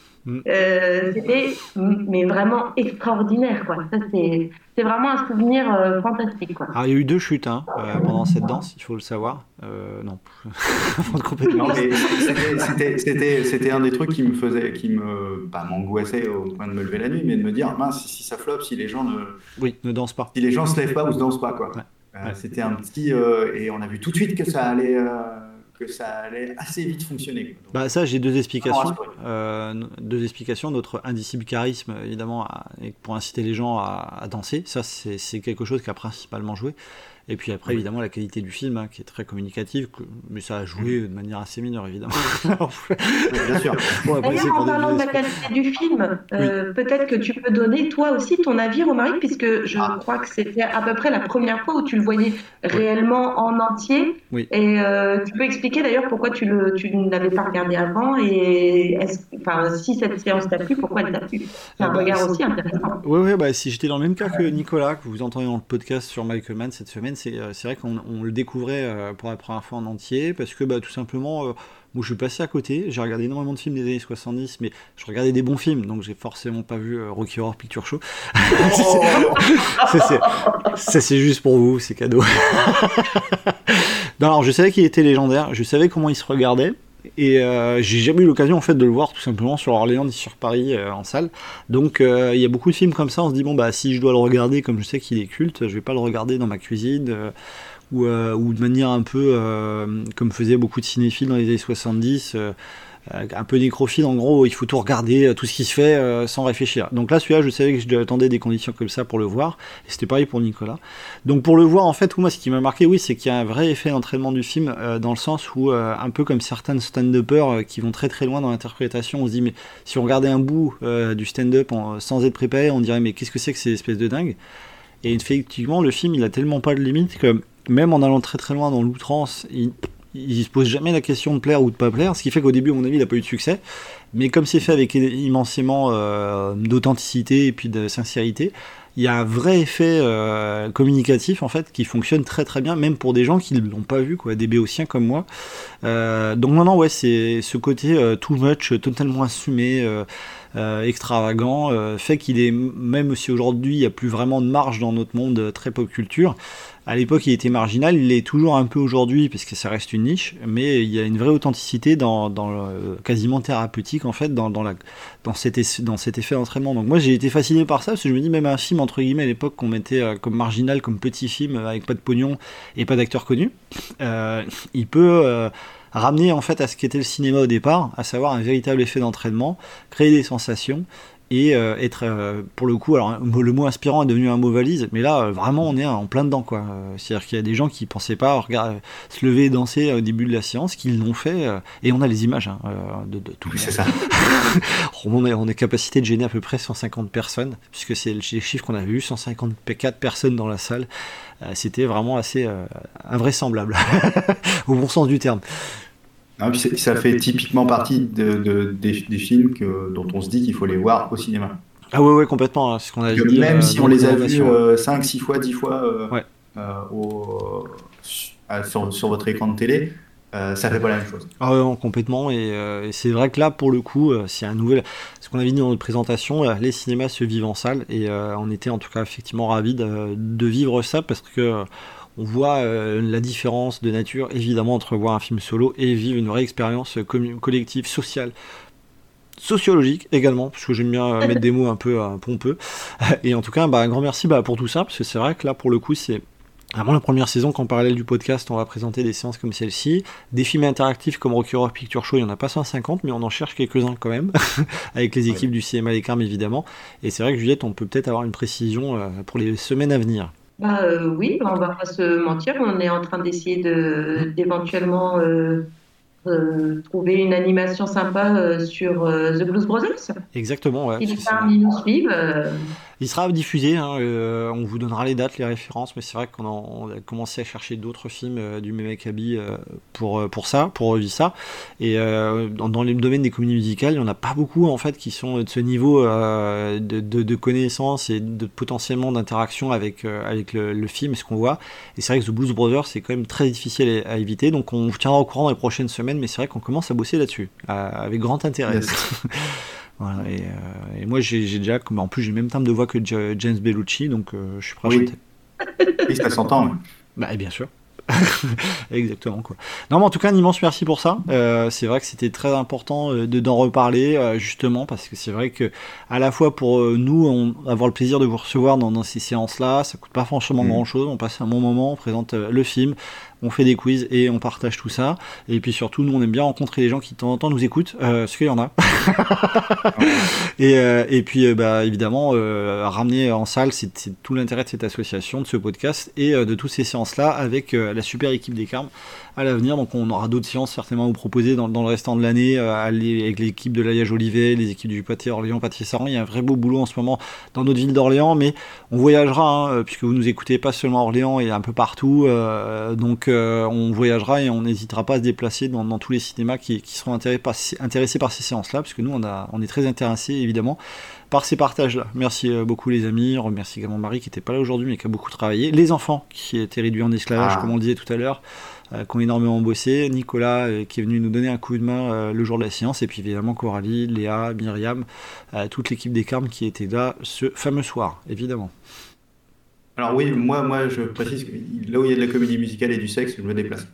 Euh, c'était mais vraiment extraordinaire quoi. Ça c'est c'est vraiment un souvenir euh, fantastique quoi. Alors, il y a eu deux chutes hein, euh, pendant cette danse, il faut le savoir. Euh, non. Avant de couper le Non, micro. mais c'était- c'était- c'était c'était un des trucs qui me faisait, qui me, pas m'angoissait au point de me lever la nuit, mais de me dire mince si, si ça floppe, si les gens ne, oui, ne dansent pas, si les gens se lèvent pas ou se dansent pas quoi. Euh, C'était un petit euh, et on a vu tout de suite que ça allait, euh, que ça allait assez vite fonctionner. Bah ça j'ai deux explications. rassuré. Euh, deux explications. Notre indicible charisme évidemment à- pour inciter les gens à, à danser. Ça c'est quelque chose qui a principalement joué. Et puis après évidemment la qualité du film hein, qui est très communicative, que- mais ça a joué de manière assez mineure évidemment. bien sûr. Bon, D'ailleurs, en parlant de la qualité du film, euh, peut-être que tu peux donner toi aussi ton avis, Romaric, puisque je Ah. crois que c'était à peu près la première fois où tu le voyais réellement en entier. Oui. Et euh, tu peux expliquer d'ailleurs pourquoi tu, le, tu ne l'avais pas regardé avant et enfin, si cette séance t'a plu, pourquoi elle t'a plu? C'est un Ah bah, regard aussi intéressant. Oui, ouais, bah, si j'étais dans le même cas que Nicolas, que vous entendez dans le podcast sur Michael Mann cette semaine, c'est euh, c'est vrai qu'on on le découvrait euh, pour la première fois en entier, parce que bah, tout simplement, euh, moi je suis passé à côté, j'ai regardé énormément de films des années 70, mais je regardais des bons films, donc j'ai forcément pas vu Rocky Horror Picture Show. Ça, c'est- Ça c'est juste pour vous, c'est cadeau. non, alors je savais qu'il était légendaire, je savais comment il se regardait. Et euh, j'ai jamais eu l'occasion en fait de le voir tout simplement sur Orléans ni sur Paris euh, en salle. Donc euh, il y a beaucoup de films comme ça, on se dit bon bah si je dois le regarder comme je sais qu'il est culte, je vais pas le regarder dans ma cuisine ou, ou de manière un peu comme faisaient beaucoup de cinéphiles dans les années 70. Euh, un peu nécrophile en gros, il faut tout regarder, euh, tout ce qui se fait euh, sans réfléchir. Donc là, celui-là, je savais que je attendais des conditions comme ça pour le voir, et c'était pareil pour Nicolas. Donc pour le voir, en fait, moi, ce qui m'a marqué, oui, c'est qu'il y a un vrai effet d'entraînement du film, dans le sens où, un peu comme certains stand-uppers qui vont très très loin dans l'interprétation, on se dit, mais si on regardait un bout du stand-up sans être préparé, on dirait, mais qu'est-ce que c'est que ces espèces de dingues? Et effectivement, le film, il a tellement pas de limite que même en allant très très loin dans l'outrance, il, il se pose jamais la question de plaire ou de pas plaire, ce qui fait qu'au début, à mon avis, il n'a pas eu de succès. Mais comme c'est fait avec immensément euh, d'authenticité et puis de sincérité, il y a un vrai effet euh, communicatif en fait qui fonctionne très très bien, même pour des gens qui ne l'ont pas vu, quoi, des béotiens comme moi. Euh, donc maintenant, ouais, c'est ce côté too much, totalement assumé. extravagant, fait qu'il est, même si aujourd'hui il n'y a plus vraiment de marge dans notre monde très pop culture, à l'époque il était marginal, il l'est toujours un peu aujourd'hui parce que ça reste une niche, mais il y a une vraie authenticité dans, quasiment thérapeutique en fait dans, dans, cet, effet d'entraînement. Donc moi j'ai été fasciné par ça parce que je me dis même un film entre guillemets à l'époque qu'on mettait euh, comme marginal, comme petit film euh, avec pas de pognon et pas d'acteur connu, euh, il peut ramener en fait à ce qu'était le cinéma au départ, à savoir un véritable effet d'entraînement, créer des sensations et euh, être euh, pour le coup alors le mot inspirant est devenu un mot valise mais là euh, vraiment on est en plein dedans quoi. Euh, c'est-à-dire qu'il y a des gens qui pensaient pas se lever et danser au début de la séance qu'ils l'ont fait et on a les images hein, de, de tout c'est ça. On est on est capacité de gêner à peu près 150 personnes puisque c'est le- les chiffres qu'on a vus 154 personnes dans la salle c'était vraiment assez invraisemblable au bon sens du terme Puis ça fait typiquement partie de, de- des, des films que, dont on se dit qu'il faut les voir au cinéma. ah ouais ouais complètement hein, ce qu'on a Que dit même euh, si on les a vus l'information. 5, 6 fois, 10 fois euh, euh, au- sur, sur votre écran de télé, euh, ça fait pas la même chose. Ah ouais, complètement. Et, euh, et c'est vrai que là, pour le coup, euh, c'est un nouvel. Ce qu'on avait dit dans notre présentation, euh, les cinémas se vivent en salle. Et euh, on était en tout cas effectivement ravis de, de vivre ça parce que. On voit euh, la différence de nature, évidemment, entre voir un film solo et vivre une vraie expérience euh, collective, sociale, sociologique également, parce que j'aime bien euh, mettre des mots un peu euh, pompeux. Et en tout cas, bah, un grand merci bah, pour tout ça, parce que c'est vrai que là, pour le coup, c'est vraiment la première saison qu'en parallèle du podcast, on va présenter des séances comme celle-ci. Des films interactifs comme Rocky Horror Picture Show, il n'y en a pas 150, mais on en cherche quelques-uns quand même, avec les équipes du cinéma Les Carmes évidemment. Et c'est vrai que Juliette, on peut peut-être avoir une précision pour les semaines à venir. Bah euh, oui, on va pas se mentir, on est en train d'essayer de d'éventuellement euh, euh, trouver une animation sympa euh, sur euh, The Blues Brothers. Exactement, ouais. Les c'est- parmi nous suivent, Il sera diffusé, hein, on vous donnera les dates, les références, mais c'est vrai qu'on a commencé à chercher d'autres films du même acabit pour, pour ça, pour revivre ça. Et dans, dans le domaine des comédies musicales, il n'y en a pas beaucoup en fait qui sont de ce niveau de, de, de connaissance et de potentiellement d'interaction avec, avec le, le film et ce qu'on voit. Et c'est vrai que The Blues Brothers, c'est quand même très difficile à, à éviter, donc on vous tiendra au courant dans les prochaines semaines, mais c'est vrai qu'on commence à bosser là-dessus, avec grand intérêt. Yes. Voilà, et, euh, et moi j'ai déjà, en plus j'ai le même timbre de voix que Ja- James Bellucci, donc euh, je suis prêt à Oui. chanter. Et ça s'entend. Bah bien sûr. Exactement quoi. Non mais en tout cas un immense merci pour ça. Euh, c'est vrai que c'était très important euh, de d'en reparler euh, justement parce que c'est vrai que à la fois pour nous on- avoir le plaisir de vous recevoir dans, dans ces séances là, ça coûte pas franchement Mhm. grand chose. On passe un bon moment, on présente le film, on fait des quiz et on partage tout ça. Et puis surtout nous on aime bien rencontrer les gens qui de temps en temps nous écoutent, euh, parce qu'il y en a. Et, euh, et puis, euh, bah, évidemment, euh, ramener en salle, c'est tout l'intérêt de cette association, de ce podcast et de toutes ces séances-là avec la super équipe des Carmes à l'avenir. Donc, on aura d'autres séances certainement à vous proposer dans, dans le restant de l'année avec l'équipe de l'Alliage Olivet, les équipes du Pâté Orléans, Pâté Saran. Il y a un vrai beau boulot en ce moment dans notre ville d'Orléans, mais on voyagera, hein, puisque vous nous écoutez pas seulement à Orléans et un peu partout. euh, donc, euh, on voyagera et on n'hésitera pas à se déplacer dans, dans tous les cinémas qui, qui seront intéressés par, intéressés par ces séances-là, puisque nous, on, a, on est très intéressés, évidemment, par ces partages-là. Merci euh, beaucoup, les amis. On remercie également Marie, qui n'était pas là aujourd'hui, mais qui a beaucoup travaillé. Les enfants, qui étaient réduits en esclavage, Ah. comme on le disait tout à l'heure, euh, qui ont énormément bossé. Nicolas, euh, qui est venu nous donner un coup de main euh, le jour de la séance. Et puis, évidemment, Coralie, Léa, Myriam, toute l'équipe des Carmes qui était là ce fameux soir, évidemment. Alors oui, moi, moi je précise que là où il y a de la comédie musicale et du sexe, je me déplace.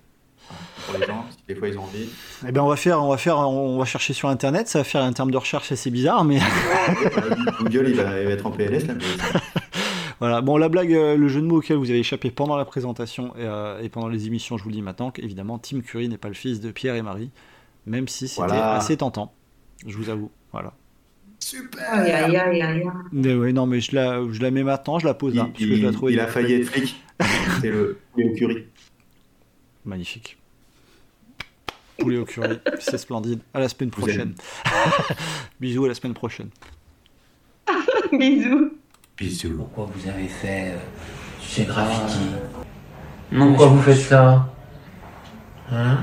Pour les gens, si des fois ils ont envie. Eh ben on va faire, on va faire, on va chercher sur internet. Ça va faire un terme de recherche assez bizarre, mais Google, il va, il va être en PLS là. mais- voilà. Bon, la blague, euh, le jeu de mots auquel vous avez échappé pendant la présentation et, euh, et pendant les émissions, je vous le dis maintenant, qu'évidemment, Tim Curry n'est pas le fils de Pierre et Marie, même si c'était Voilà. assez tentant. Je vous avoue. Voilà. Aïe, aïe, aïe, aïe. Mais ouais, non, mais je la, je la mets maintenant, je la pose là, parce que je la Il, trouve. il a failli être flic. C'est le Léo Curie. Magnifique. Poulet au curry, c'est splendide. À la semaine prochaine. Bisous à la semaine prochaine. Bisous. Bisous. Pourquoi vous avez fait euh, ces graffitis Pourquoi vous faites ça? Hein?